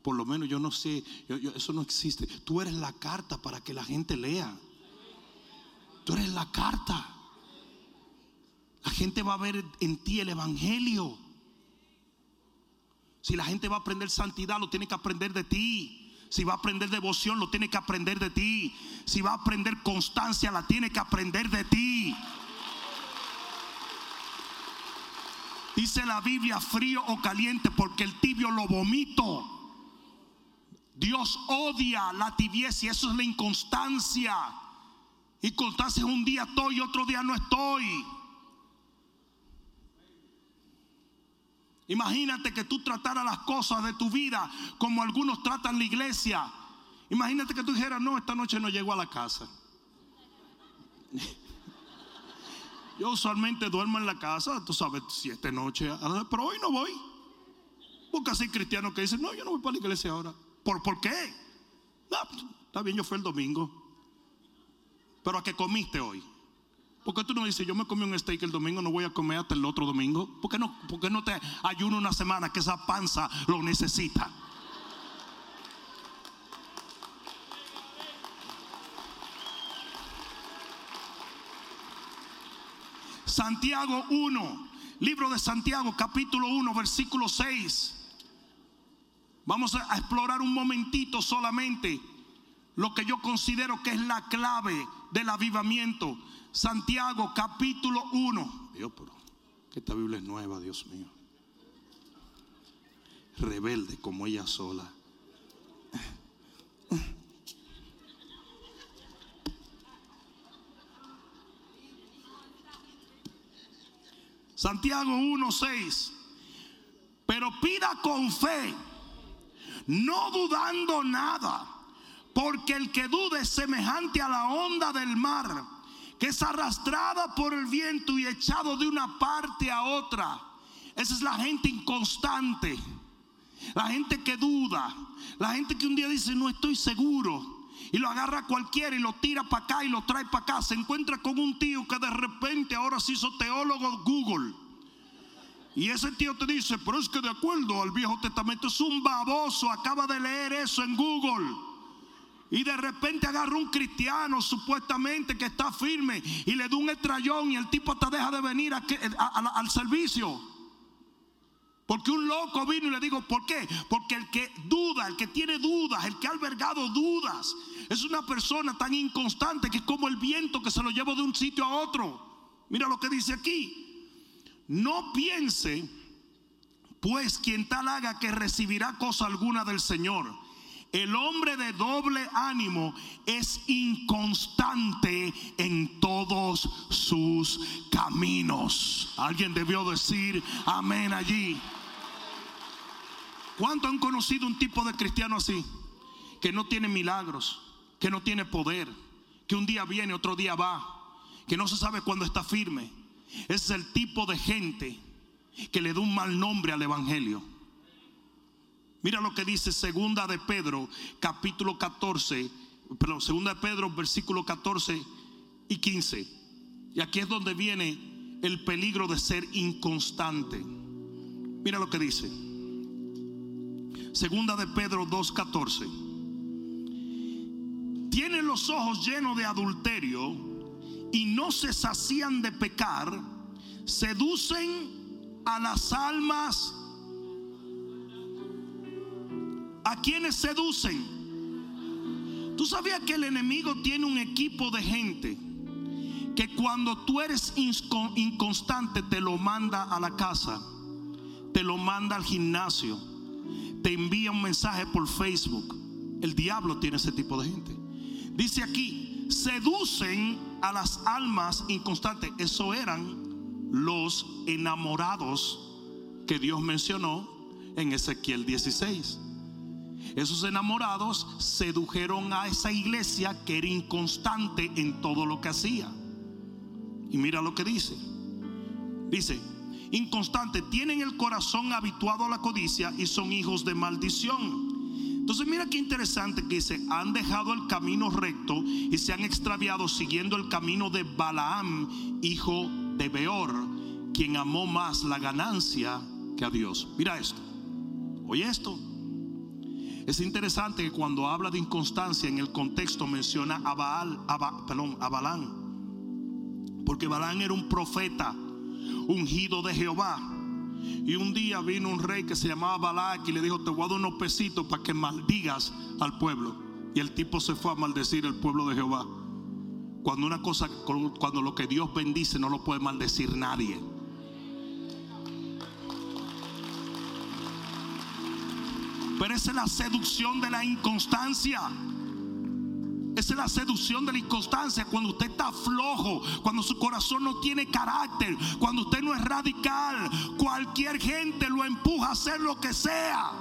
Por lo menos yo no sé, eso no existe. Tú eres la carta para que la gente lea. Tú eres la carta. La gente va a ver en ti el Evangelio. Si la gente va a aprender santidad, lo tiene que aprender de ti. Si va a aprender devoción, lo tiene que aprender de ti. Si va a aprender constancia, la tiene que aprender de ti. Dice la Biblia frío o caliente porque el tibio lo vomito. Dios odia la tibieza y eso es la inconstancia. Y es un día estoy y otro día no estoy. Imagínate que tú trataras las cosas de tu vida como algunos tratan la iglesia. Imagínate que tú dijeras, no, esta noche no llego a la casa. Yo usualmente duermo en la casa, tú sabes, siete noches, pero hoy no voy. Porque así cristianos que dicen, no, yo no voy para la iglesia ahora. ¿Por, ¿por qué? Pues, está bien, yo fui el domingo. Pero ¿a qué comiste hoy? ¿Por qué tú no dices, yo me comí un steak el domingo, no voy a comer hasta el otro domingo? ¿Por qué no, por no te ayuno una semana que esa panza lo necesita? Santiago 1, libro de Santiago capítulo 1, versículo 6. Vamos a explorar un momentito solamente lo que yo considero que es la clave del avivamiento. Santiago capítulo 1. Dios, pero esta Biblia es nueva, Dios mío. Rebelde como ella sola. Santiago 1:6. Pero pida con fe, no dudando nada, porque el que dude es semejante a la onda del mar, que es arrastrada por el viento y echado de una parte a otra. Esa es la gente inconstante, la gente que duda, la gente que un día dice no estoy seguro. y lo agarra cualquiera y lo tira para acá y lo trae para acá. Se encuentra con un tío que de repente ahora se hizo teólogo Google. Y ese tío te dice, pero es que de acuerdo al Viejo Testamento es un baboso, acaba de leer eso en Google. Y de repente agarra un cristiano supuestamente que está firme y le da un estrellón y el tipo te deja de venir al servicio. Porque un loco vino y le digo, ¿por qué? Porque el que duda, el que tiene dudas, el que ha albergado dudas, es una persona tan inconstante que es como el viento que se lo lleva de un sitio a otro. Mira lo que dice aquí. No piense, pues quien tal haga que recibirá cosa alguna del Señor. El hombre de doble ánimo es inconstante en todos sus caminos. Alguien debió decir amén allí. ¿Cuánto han conocido un tipo de cristiano así? Que no tiene milagros, que no tiene poder, que un día viene, otro día va, que no se sabe cuándo está firme. Ese es el tipo de gente que le da un mal nombre al Evangelio. Mira lo que dice segunda de Pedro, capítulo 14, perdón, segunda de Pedro, versículo 14 y 15. Y aquí es donde viene el peligro de ser inconstante. Mira lo que dice. Segunda de Pedro 2:14. Tienen los ojos llenos de adulterio y no se sacían de pecar, seducen a las almas. ¿A quienes seducen? Tú sabías que el enemigo tiene un equipo de gente que cuando tú eres inconstante te lo manda a la casa, te lo manda al gimnasio te envía un mensaje por Facebook. El diablo tiene ese tipo de gente. Dice aquí, seducen a las almas inconstantes. Eso eran los enamorados que Dios mencionó en Ezequiel 16. Esos enamorados sedujeron a esa iglesia que era inconstante en todo lo que hacía. Y mira lo que dice. Dice, inconstante, tienen el corazón habituado a la codicia y son hijos de maldición. Entonces mira qué interesante que dice, han dejado el camino recto y se han extraviado siguiendo el camino de Balaam, hijo de Beor, quien amó más la ganancia que a Dios. Mira esto, oye esto. Es interesante que cuando habla de inconstancia en el contexto menciona a Baal, a perdón, a Balán, porque Balán era un profeta ungido de Jehová. Y un día vino un rey que se llamaba Balac y le dijo, te voy a dar unos pesitos para que maldigas al pueblo. Y el tipo se fue a maldecir el pueblo de Jehová. Cuando una cosa, cuando lo que Dios bendice no lo puede maldecir nadie. Pero esa es la seducción de la inconstancia. Esa es la seducción de la inconstancia. Cuando usted está flojo, cuando su corazón no tiene carácter, cuando usted no es radical, cualquier gente lo empuja a hacer lo que sea.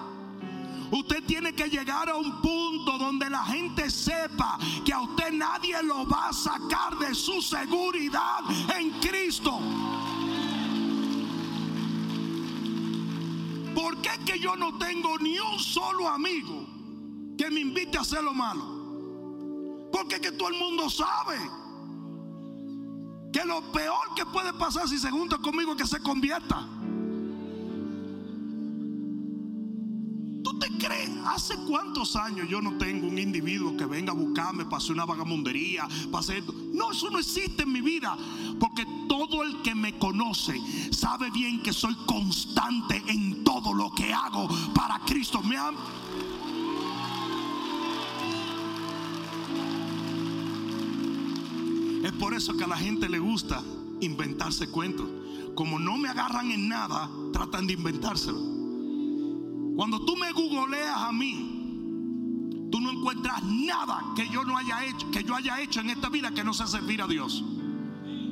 Usted tiene que llegar a un punto donde la gente sepa que a usted nadie lo va a sacar de su seguridad en Cristo. ¿Por qué que yo no tengo ni un solo amigo que me invite a hacer lo malo? Porque que todo el mundo sabe que lo peor que puede pasar si se junta conmigo es que se convierta. ¿Hace cuántos años yo no tengo un individuo que venga a buscarme para hacer una vagamundería, para hacer? No, eso no existe en mi vida. Porque todo el que me conoce sabe bien que soy constante en todo lo que hago para Cristo. Me Es por eso que a la gente le gusta inventarse cuentos. Como no me agarran en nada, tratan de inventárselo. Cuando tú me googleas a mí, tú no encuentras nada que yo no haya hecho, que yo haya hecho en esta vida que no sea servir a Dios.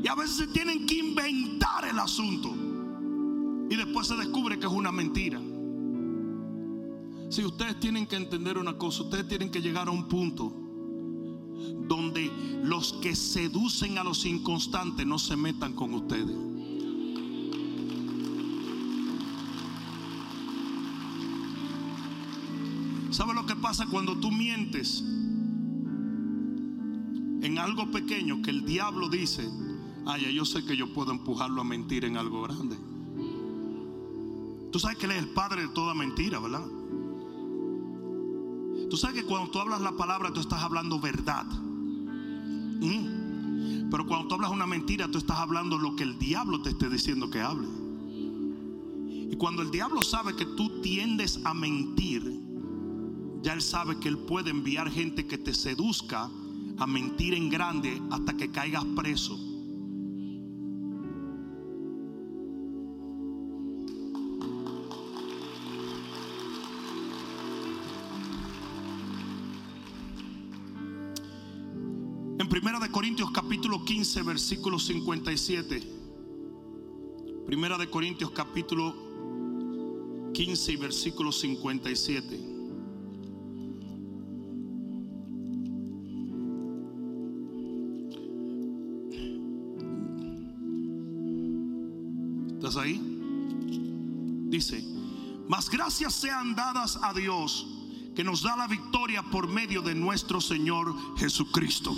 Y a veces se tienen que inventar el asunto. Y después se descubre que es una mentira. Si ustedes tienen que entender una cosa, ustedes tienen que llegar a un punto donde los que seducen a los inconstantes no se metan con ustedes. ¿Sabe lo que pasa cuando tú mientes? en algo pequeño que el diablo dice, ay, yo sé que yo puedo empujarlo a mentir en algo grande. Tú sabes que Él es el padre de toda mentira, ¿verdad? Tú sabes que cuando tú hablas la palabra, tú estás hablando verdad. ¿Mm? Pero cuando tú hablas una mentira, tú estás hablando lo que el diablo te esté diciendo que hable. Y cuando el diablo sabe que tú tiendes a mentir, ya él sabe que él puede enviar gente que te seduzca a mentir en grande hasta que caigas preso. En Primera de Corintios capítulo 15 versículo 57. Primera de Corintios capítulo 15 y versículo 57. Gracias sean dadas a Dios que nos da la victoria por medio de nuestro Señor Jesucristo.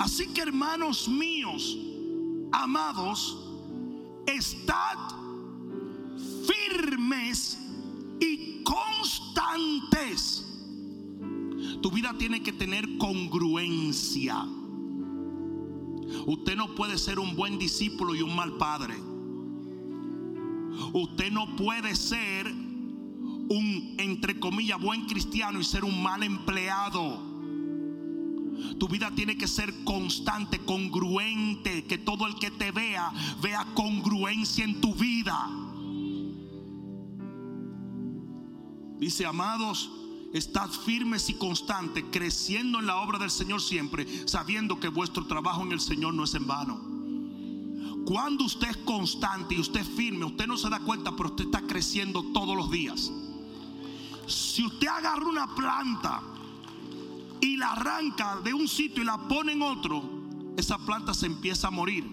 Así que hermanos míos, amados, estad firmes y constantes. Tu vida tiene que tener congruencia. Usted no puede ser un buen discípulo y un mal padre. Usted no puede ser un, entre comillas, buen cristiano y ser un mal empleado. Tu vida tiene que ser constante, congruente, que todo el que te vea vea congruencia en tu vida. Dice, amados, estad firmes y constantes, creciendo en la obra del Señor siempre, sabiendo que vuestro trabajo en el Señor no es en vano. Cuando usted es constante y usted es firme, usted no se da cuenta, pero usted está creciendo todos los días. Si usted agarra una planta y la arranca de un sitio y la pone en otro, esa planta se empieza a morir.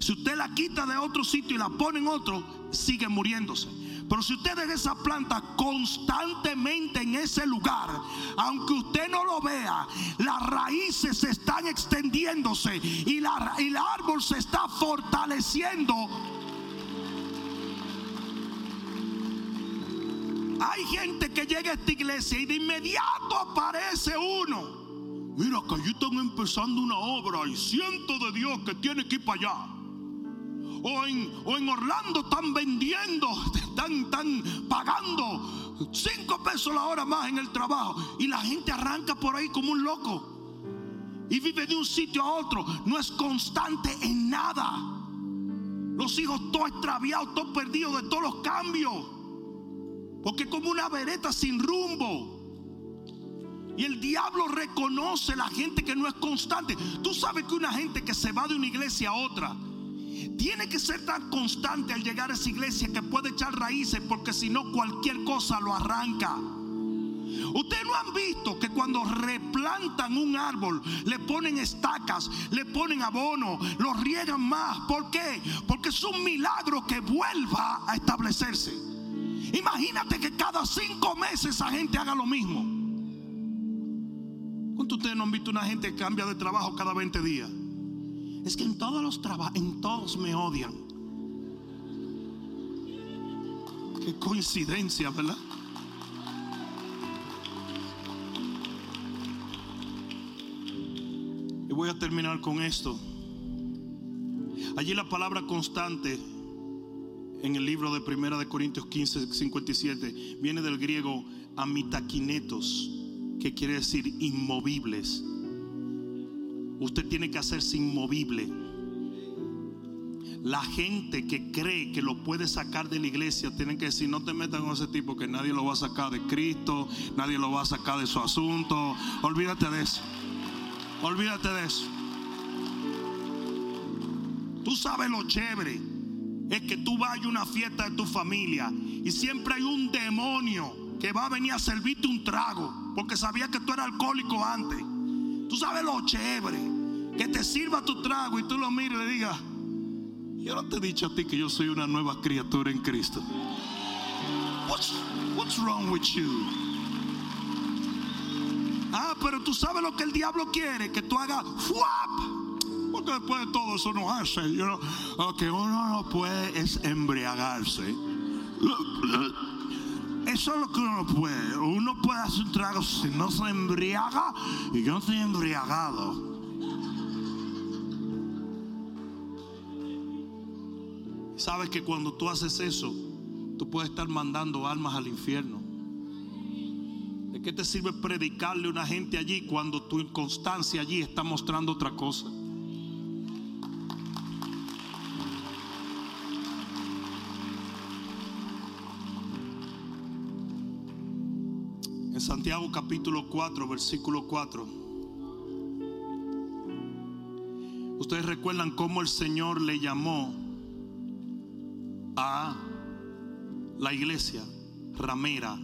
Si usted la quita de otro sitio y la pone en otro, sigue muriéndose. Pero si usted deja esa planta constantemente en ese lugar, aunque usted no lo vea, las raíces se están extendiéndose y, la, y el árbol se está fortaleciendo. Hay gente que llega a esta iglesia y de inmediato aparece uno. Mira que allí están empezando una obra y siento de Dios que tiene que ir para allá. O en, o en Orlando están vendiendo, están, están pagando cinco pesos la hora más en el trabajo. Y la gente arranca por ahí como un loco. Y vive de un sitio a otro. No es constante en nada. Los hijos todos extraviados, todos perdidos de todos los cambios. Porque como una vereta sin rumbo. Y el diablo reconoce la gente que no es constante. Tú sabes que una gente que se va de una iglesia a otra tiene que ser tan constante al llegar a esa iglesia que puede echar raíces porque si no cualquier cosa lo arranca. Ustedes no han visto que cuando replantan un árbol le ponen estacas, le ponen abono, lo riegan más. ¿Por qué? Porque es un milagro que vuelva a establecerse. Imagínate que cada cinco meses esa gente haga lo mismo. ¿Cuántos ustedes no han visto una gente que cambia de trabajo cada 20 días? Es que en todos los trabajos, en todos me odian. Qué coincidencia, ¿verdad? Y voy a terminar con esto. Allí la palabra constante en el libro de Primera de Corintios 15, 57 viene del griego amitakinetos, que quiere decir inmovibles. Usted tiene que hacerse inmovible. La gente que cree que lo puede sacar de la iglesia tienen que decir, no te metas con ese tipo que nadie lo va a sacar de Cristo, nadie lo va a sacar de su asunto. Olvídate de eso. Olvídate de eso. Tú sabes lo chévere. Es que tú vayas a una fiesta de tu familia y siempre hay un demonio que va a venir a servirte un trago porque sabía que tú eras alcohólico antes. Tú sabes lo chévere. Que te sirva tu trago y tú lo mires y le digas, yo no te he dicho a ti que yo soy una nueva criatura en Cristo. What's, what's wrong with you? Ah, pero tú sabes lo que el diablo quiere, que tú hagas ¡fuap! Porque después de todo eso no hace. Lo que uno no puede es embriagarse. Eso es lo que uno no puede. Uno puede hacer un trago si no se embriaga y yo no estoy embriagado. Sabes que cuando tú haces eso, tú puedes estar mandando almas al infierno. ¿De qué te sirve predicarle a una gente allí cuando tu inconstancia allí está mostrando otra cosa? Santiago capítulo 4, versículo 4. Ustedes recuerdan cómo el Señor le llamó a la iglesia ramera,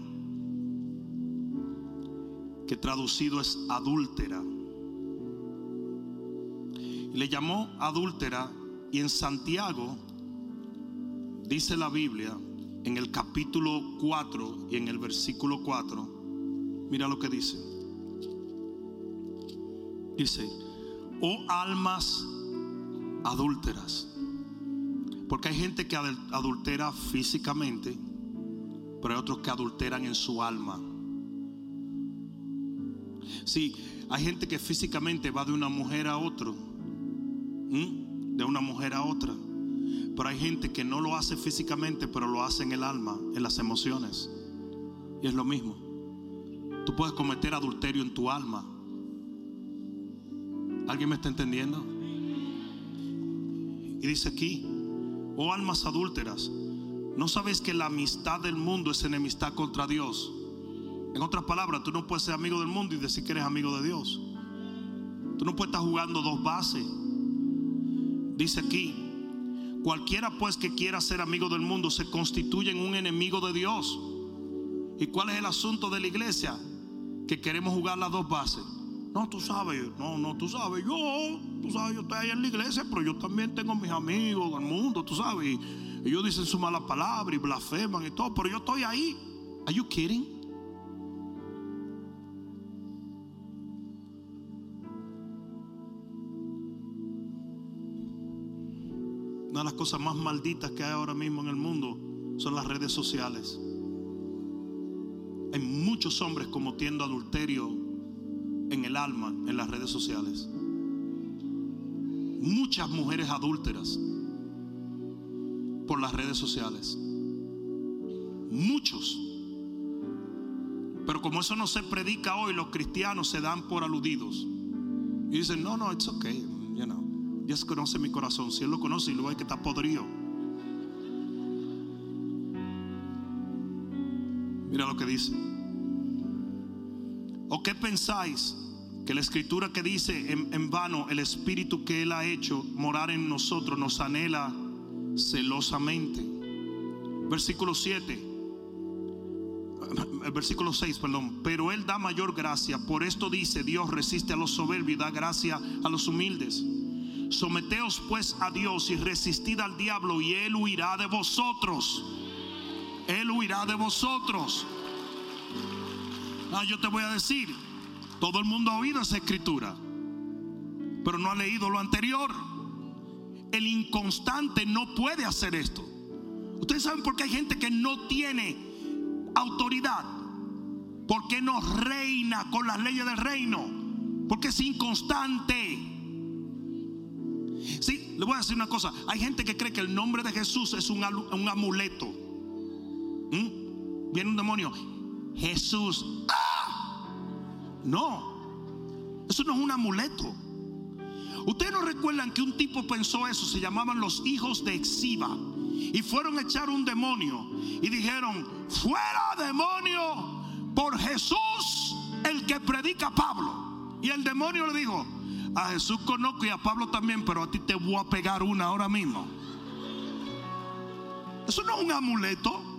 que traducido es adúltera. Le llamó adúltera y en Santiago dice la Biblia en el capítulo 4 y en el versículo 4, mira lo que dice. Dice, oh almas adúlteras. Porque hay gente que adultera físicamente, pero hay otros que adulteran en su alma. Sí, hay gente que físicamente va de una mujer a otro, de una mujer a otra. Pero hay gente que no lo hace físicamente, pero lo hace en el alma, en las emociones. Y es lo mismo. Tú puedes cometer adulterio en tu alma. ¿Alguien me está entendiendo? Y dice aquí, oh almas adúlteras, ¿no sabes que la amistad del mundo es enemistad contra Dios? En otras palabras, tú no puedes ser amigo del mundo y decir que eres amigo de Dios. Tú no puedes estar jugando dos bases. Dice aquí, cualquiera pues que quiera ser amigo del mundo se constituye en un enemigo de Dios. ¿Y cuál es el asunto de la iglesia? Que queremos jugar las dos bases. No, tú sabes, no, no, tú sabes, yo, tú sabes, yo estoy ahí en la iglesia, pero yo también tengo mis amigos del mundo, tú sabes, y ellos dicen su mala palabra y blasfeman y todo, pero yo estoy ahí. Are you kidding? Una de las cosas más malditas que hay ahora mismo en el mundo son las redes sociales. Hay muchos hombres cometiendo adulterio en el alma en las redes sociales. Muchas mujeres adúlteras por las redes sociales. Muchos. Pero como eso no se predica hoy, los cristianos se dan por aludidos. Y dicen, no, no, it's okay. Dios conoce mi corazón. Si Él lo conoce y lo ve que está podrido. Mira lo que dice. ¿O qué pensáis? Que la escritura que dice en, vano el espíritu que Él ha hecho morar en nosotros nos anhela celosamente. Versículo 7. Versículo 6, perdón. Pero Él da mayor gracia. Por esto dice, Dios resiste a los soberbios y da gracia a los humildes. Someteos pues a Dios y resistid al diablo y Él huirá de vosotros. Él huirá de vosotros. Ah, yo te voy a decir, todo el mundo ha oído esa escritura, pero no ha leído lo anterior. El inconstante no puede hacer esto. Ustedes saben por qué hay gente que no tiene autoridad. Porque no reina con las leyes del reino. Porque es inconstante. Sí, le voy a decir una cosa. Hay gente que cree que el nombre de Jesús es un, amuleto. ¿Mm? Viene un demonio. Jesús. ¡Ah! No, eso no es un amuleto. Ustedes no recuerdan que un tipo pensó eso, se llamaban los hijos de Exiba. Y fueron a echar un demonio. Y dijeron, fuera demonio por Jesús, el que predica a Pablo. Y el demonio le dijo, a Jesús conozco y a Pablo también, pero a ti te voy a pegar una ahora mismo. Eso no es un amuleto.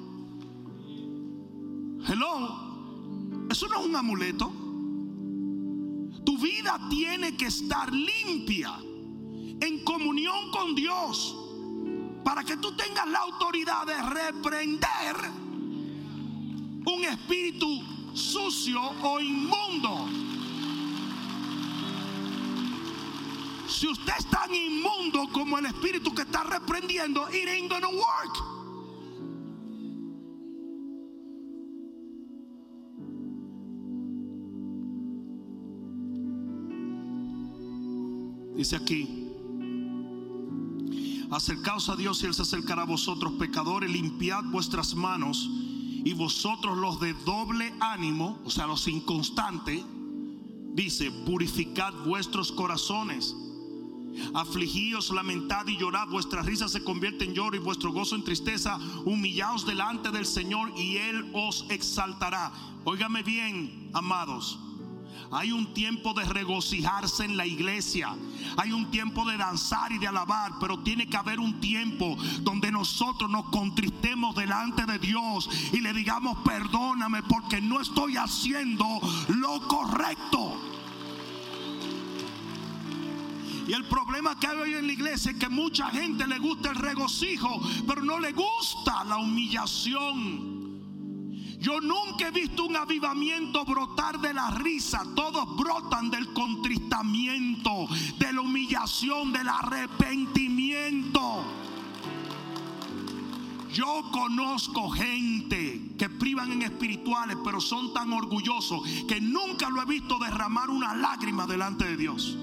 Hello. Eso no es un amuleto. Tu vida tiene que estar limpia en comunión con Dios para que tú tengas la autoridad de reprender un espíritu sucio o inmundo. Si usted es tan inmundo como el espíritu que está reprendiendo, it ain't gonna work. Dice aquí, acercaos a Dios y Él se acercará a vosotros, pecadores, limpiad vuestras manos y vosotros los de doble ánimo, o sea, los inconstantes, dice, purificad vuestros corazones. Afligíos, lamentad y llorad, vuestra risa se convierte en lloro y vuestro gozo en tristeza. Humillaos delante del Señor y Él os exaltará. Óigame bien, amados. Hay un tiempo de regocijarse en la iglesia. Hay un tiempo de danzar y de alabar. Pero tiene que haber un tiempo donde nosotros nos contristemos delante de Dios y le digamos perdóname porque no estoy haciendo lo correcto. Y el problema que hay hoy en la iglesia es que mucha gente le gusta el regocijo, pero no le gusta la humillación. Yo nunca he visto un avivamiento brotar de la risa. Todos brotan del contristamiento, de la humillación, del arrepentimiento. Yo conozco gente que privan en espirituales, pero son tan orgullosos que nunca lo he visto derramar una lágrima delante de Dios.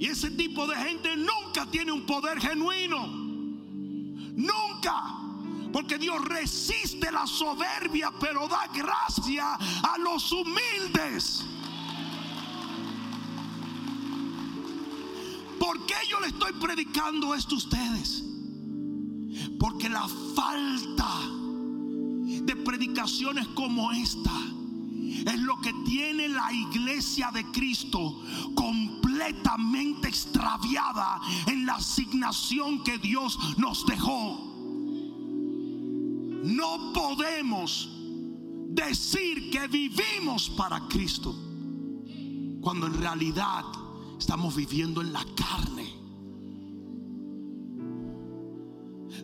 Y ese tipo de gente nunca tiene un poder genuino. Nunca. Porque Dios resiste la soberbia, pero da gracia a los humildes. ¿Por qué yo le estoy predicando esto a ustedes? Porque la falta de predicaciones como esta es lo que tiene la iglesia de Cristo completamente extraviada en la asignación que Dios nos dejó. No podemos decir que vivimos para Cristo cuando en realidad estamos viviendo en la carne.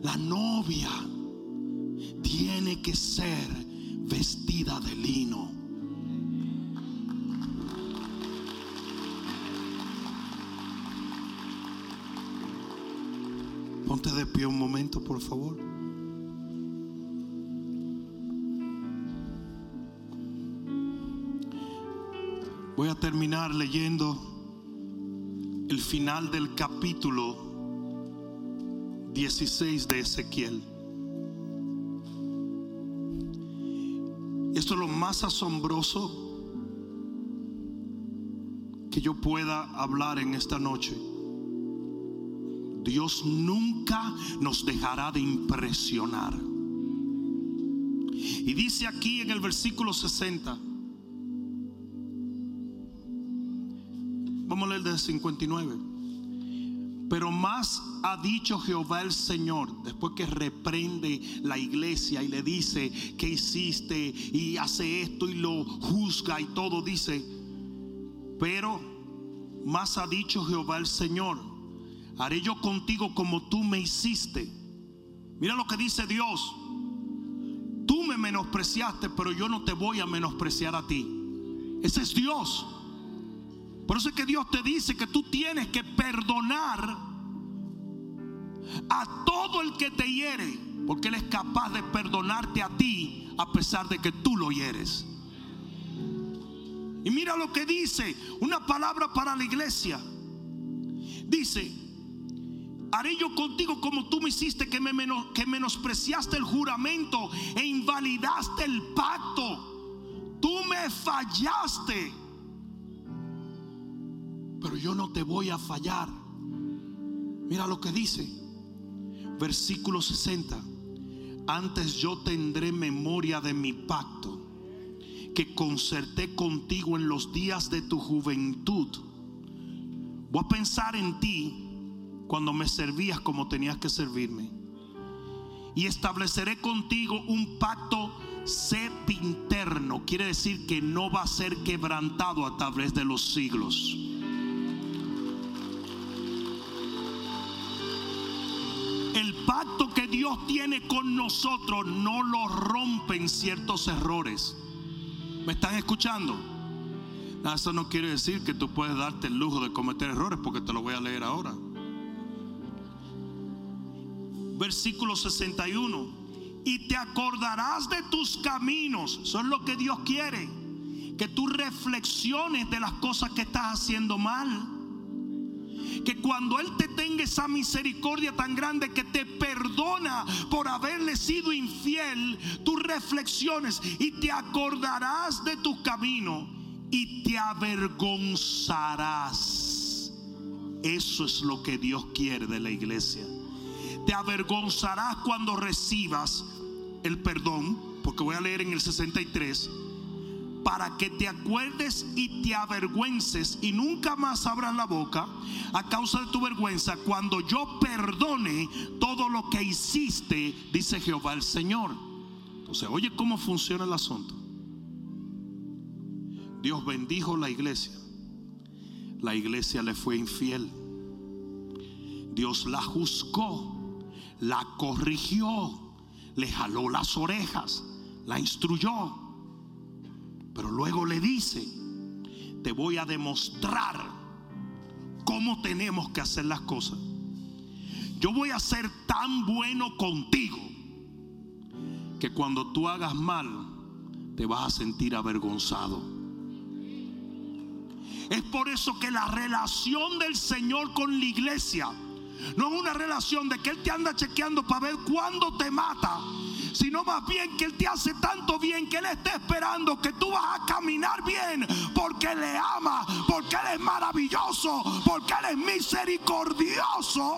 La novia tiene que ser vestida de lino. Ponte de pie un momento, por favor. Voy a terminar leyendo el final del capítulo 16 de Ezequiel. Esto es lo más asombroso que yo pueda hablar en esta noche. Dios nunca nos dejará de impresionar. Y dice aquí en el versículo 60, 59. Pero más ha dicho Jehová el Señor, después que reprende la iglesia y le dice que hiciste y hace esto y lo juzga y todo, dice, pero más ha dicho Jehová el Señor, haré yo contigo como tú me hiciste. Mira lo que dice Dios, tú me menospreciaste, pero yo no te voy a menospreciar a ti. Ese es Dios. Por eso es que Dios te dice que tú tienes que perdonar a todo el que te hiere, porque Él es capaz de perdonarte a ti a pesar de que tú lo hieres. Y mira lo que dice, una palabra para la iglesia. Dice, haré yo contigo como tú me hiciste, que, me que menospreciaste el juramento e invalidaste el pacto. Tú me fallaste pero yo no te voy a fallar. Mira lo que dice, versículo 60. Antes yo tendré memoria de mi pacto que concerté contigo en los días de tu juventud. Voy a pensar en ti cuando me servías como tenías que servirme. Y estableceré contigo un pacto sepinterno. Quiere decir que no va a ser quebrantado a través de los siglos. Tiene con nosotros no lo rompen ciertos errores. ¿Me están escuchando? Eso no quiere decir que tú puedes darte el lujo de cometer errores porque te lo voy a leer ahora. Versículo 61. Y te acordarás de tus caminos. Eso es lo que Dios quiere. Que tú reflexiones de las cosas que estás haciendo mal que cuando Él te tenga esa misericordia tan grande que te perdona por haberle sido infiel, tú reflexiones y te acordarás de tu camino y te avergonzarás. Eso es lo que Dios quiere de la iglesia. Te avergonzarás cuando recibas el perdón, porque voy a leer en el 63 para que te acuerdes y te avergüences y nunca más abras la boca a causa de tu vergüenza cuando yo perdone todo lo que hiciste, dice Jehová el Señor. Entonces, oye cómo funciona el asunto. Dios bendijo la iglesia. La iglesia le fue infiel. Dios la juzgó, la corrigió, le jaló las orejas, la instruyó pero luego le dice, te voy a demostrar cómo tenemos que hacer las cosas. Yo voy a ser tan bueno contigo que cuando tú hagas mal te vas a sentir avergonzado. Es por eso que la relación del Señor con la iglesia no es una relación de que Él te anda chequeando para ver cuándo te mata sino más bien que Él te hace tanto bien que Él está esperando que tú vas a caminar bien porque le ama, porque Él es maravilloso, porque Él es misericordioso.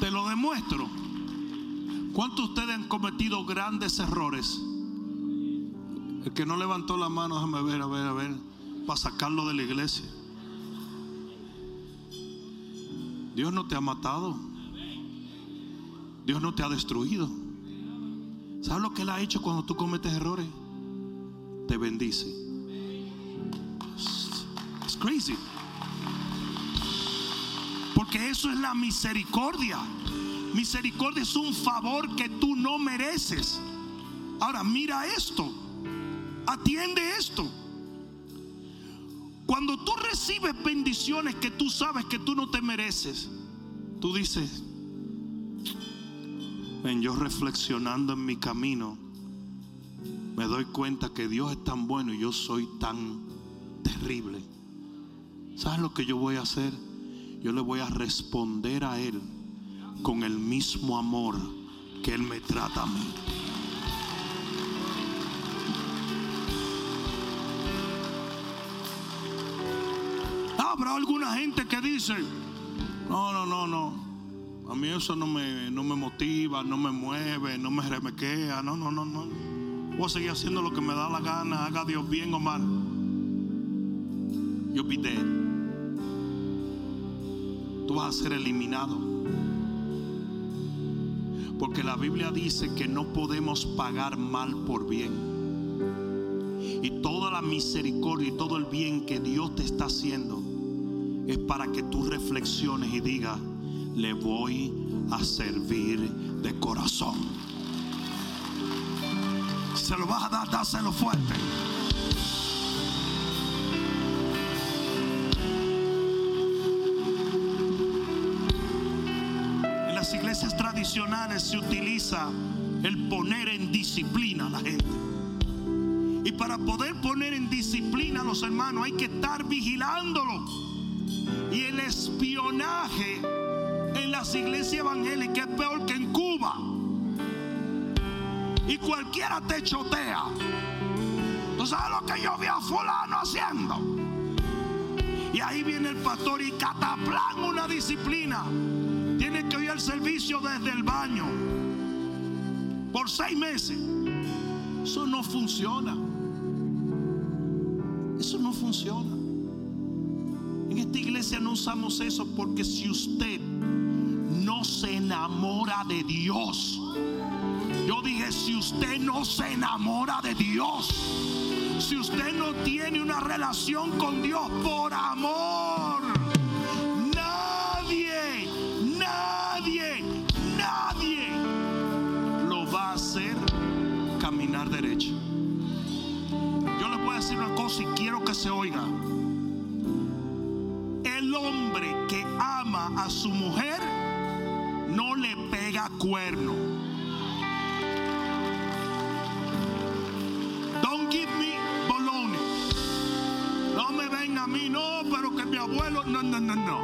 Te lo demuestro. ¿Cuántos de ustedes han cometido grandes errores? El que no levantó la mano, déjame ver, a ver, a ver, para sacarlo de la iglesia. Dios no te ha matado. Dios no te ha destruido. ¿Sabes lo que Él ha hecho cuando tú cometes errores? Te bendice. Es crazy. Porque eso es la misericordia. Misericordia es un favor que tú no mereces. Ahora mira esto. Atiende esto. Cuando tú recibes bendiciones que tú sabes que tú no te mereces, tú dices, yo reflexionando en mi camino, me doy cuenta que Dios es tan bueno y yo soy tan terrible. ¿Sabes lo que yo voy a hacer? Yo le voy a responder a Él con el mismo amor que Él me trata a mí. Habrá alguna gente que dice, no, no, no, no. A mí eso no me, no me motiva, no me mueve, no me remequea. No, no, no, no. Voy a seguir haciendo lo que me da la gana, haga Dios bien o mal. Be dead. Tú vas a ser eliminado. Porque la Biblia dice que no podemos pagar mal por bien. Y toda la misericordia y todo el bien que Dios te está haciendo es para que tú reflexiones y digas, le voy a servir de corazón. Se lo vas a dar, dáselo fuerte. En las iglesias tradicionales se utiliza el poner en disciplina a la gente. Y para poder poner en disciplina a los hermanos hay que estar vigilándolo. Y el espionaje las iglesias evangélicas es peor que en Cuba. Y cualquiera te chotea. ¿Tú sabes lo que yo vi a fulano haciendo? Y ahí viene el pastor y cataplan una disciplina. Tiene que oír el servicio desde el baño. Por seis meses. Eso no funciona. Eso no funciona. En esta iglesia no usamos eso porque si usted no se enamora de Dios. Yo dije, si usted no se enamora de Dios, si usted no tiene una relación con Dios por amor, nadie, nadie, nadie lo va a hacer caminar derecho. voz y quiero que se oiga. El hombre que ama a su mujer pega cuerno. Don't give me bologna. No me venga a mí, no, pero que mi abuelo, no, no, no, no.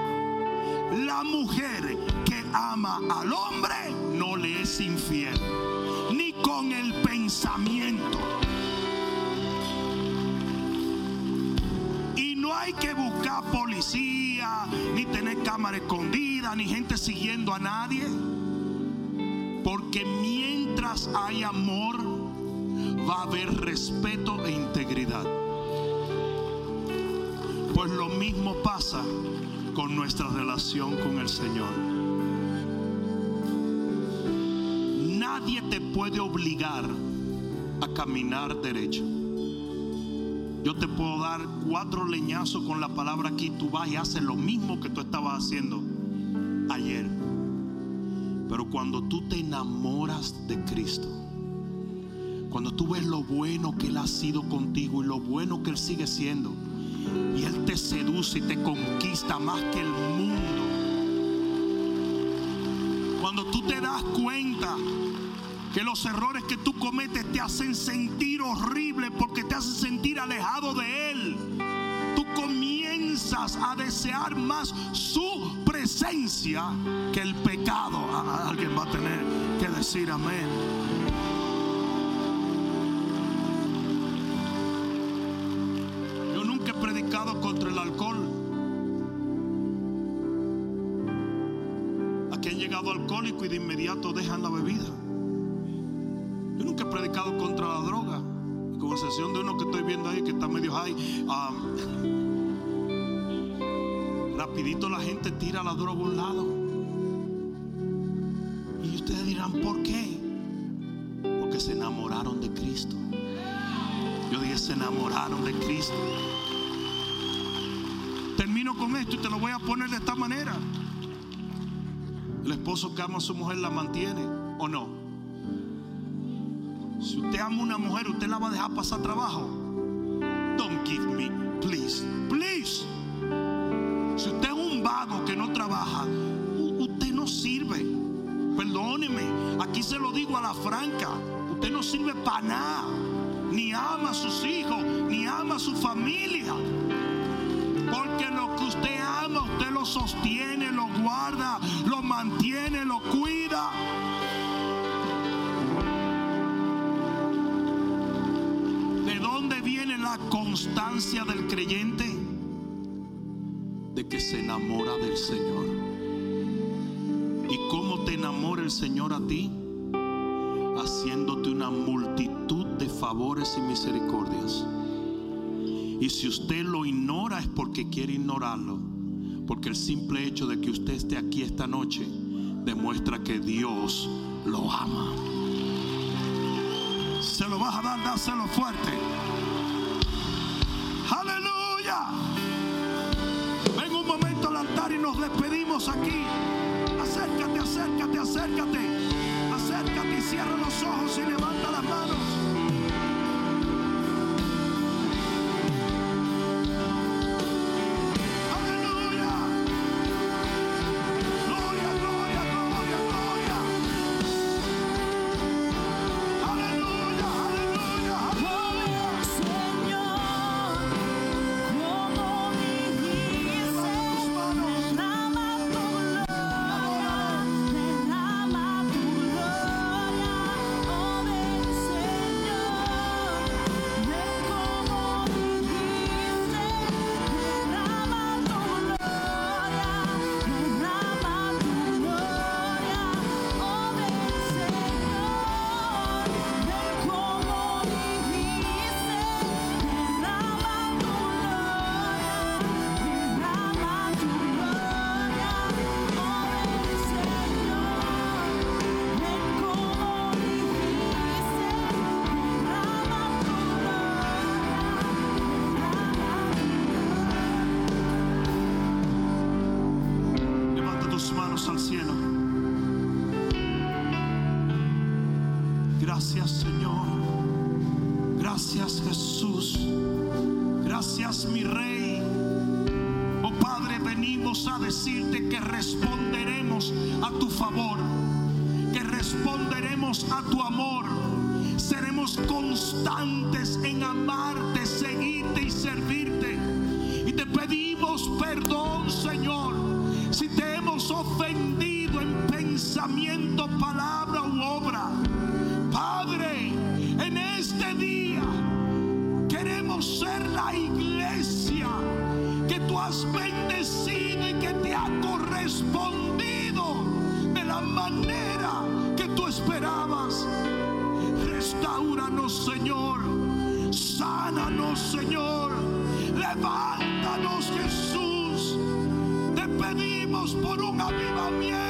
La mujer que ama al hombre no le es infiel, ni con el pensamiento. Y no hay que buscar policía, ni tener cámara escondida, ni gente siguiendo a nadie. Porque mientras hay amor, va a haber respeto e integridad. Pues lo mismo pasa con nuestra relación con el Señor. Nadie te puede obligar a caminar derecho. Yo te puedo dar cuatro leñazos con la palabra aquí, tú vas y haces lo mismo que tú estabas haciendo cuando tú te enamoras de Cristo, cuando tú ves lo bueno que Él ha sido contigo y lo bueno que Él sigue siendo, y Él te seduce y te conquista más que el mundo. Cuando tú te das cuenta que los errores que tú cometes te hacen sentir horrible porque te hacen sentir alejado de Él, a desear más su presencia que el pecado. Alguien va a tener que decir amén. contra el alcohol. Aquí han llegado alcohólicos y de inmediato dejan la bebida. Yo nunca he predicado contra la droga. Con excepción de uno que estoy viendo ahí que está medio high. Rapidito la gente tira la droga a un lado. Y ustedes dirán, ¿por qué? Porque se enamoraron de Cristo. Yo dije, se enamoraron de Cristo con esto y te lo voy a poner de esta manera. El esposo que ama a su mujer la mantiene o no. Si usted ama a una mujer, usted la va a dejar pasar trabajo. Don't give me, please, please. Perdóneme, aquí se lo digo a la franca. Usted no sirve para nada. Ni ama a sus hijos, ni ama a su familia. Porque lo que usted ama, usted lo sostiene, lo guarda, lo mantiene, lo cuida. ¿De dónde viene la constancia del creyente? De que se enamora del Señor. ¿Y cómo te enamora el Señor a ti? Haciéndote una multitud de favores y misericordias. Y si usted lo ignora es porque quiere ignorarlo. Porque el simple hecho de que usted esté aquí esta noche demuestra que Dios lo ama. Se lo vas a dar, dáselo fuerte. Aleluya. Ven un momento al altar y nos despedimos aquí. Acércate, acércate, acércate. Y cierra los ojos y levanta las manos. Gracias Señor. Gracias Jesús. Gracias mi rey. Oh Padre, venimos a decirte que responderemos a tu favor, que responderemos a tu amor. Seremos constantes en amarte, seguirte y servirte. Pensamiento, palabra u obra. Padre, en este día queremos ser la iglesia que tú has bendecido y que te ha correspondido de la manera que tú esperabas. Restauranos, Señor. Sánanos, Señor. Levántanos, Jesús. Te pedimos por un avivamiento,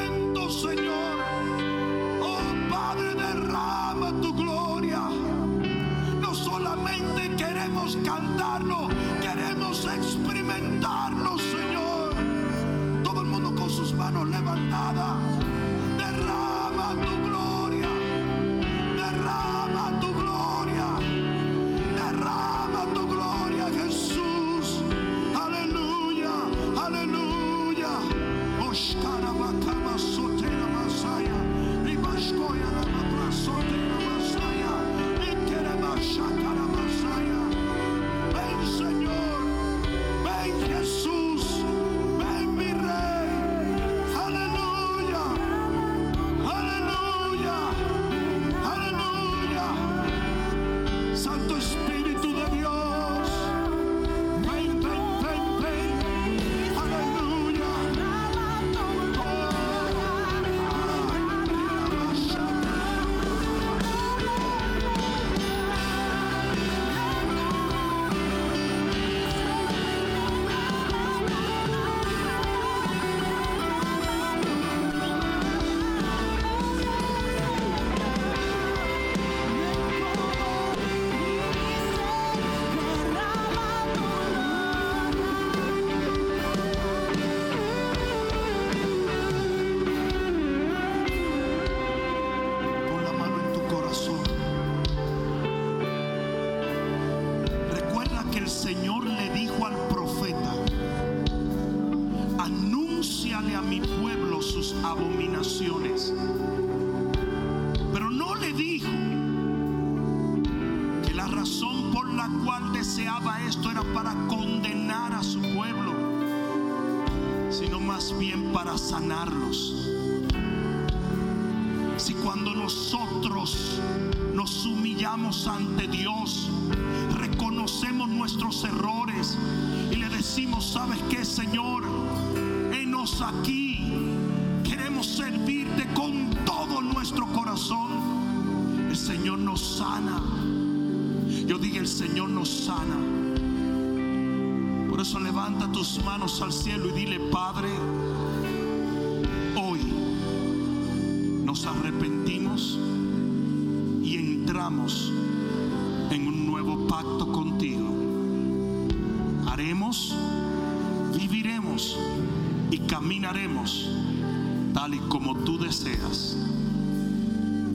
ante Dios, reconocemos nuestros errores y le decimos, ¿sabes qué, Señor? Enos aquí. Queremos servirte con todo nuestro corazón. El Señor nos sana. Yo digo, el Señor nos sana. Por eso levanta tus manos al cielo y dile, Padre, hoy nos arrepentimos y entramos y caminaremos tal y como tú deseas.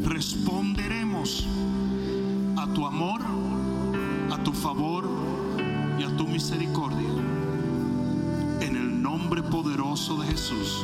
Responderemos a tu amor, a tu favor y a tu misericordia. En el nombre poderoso de Jesús.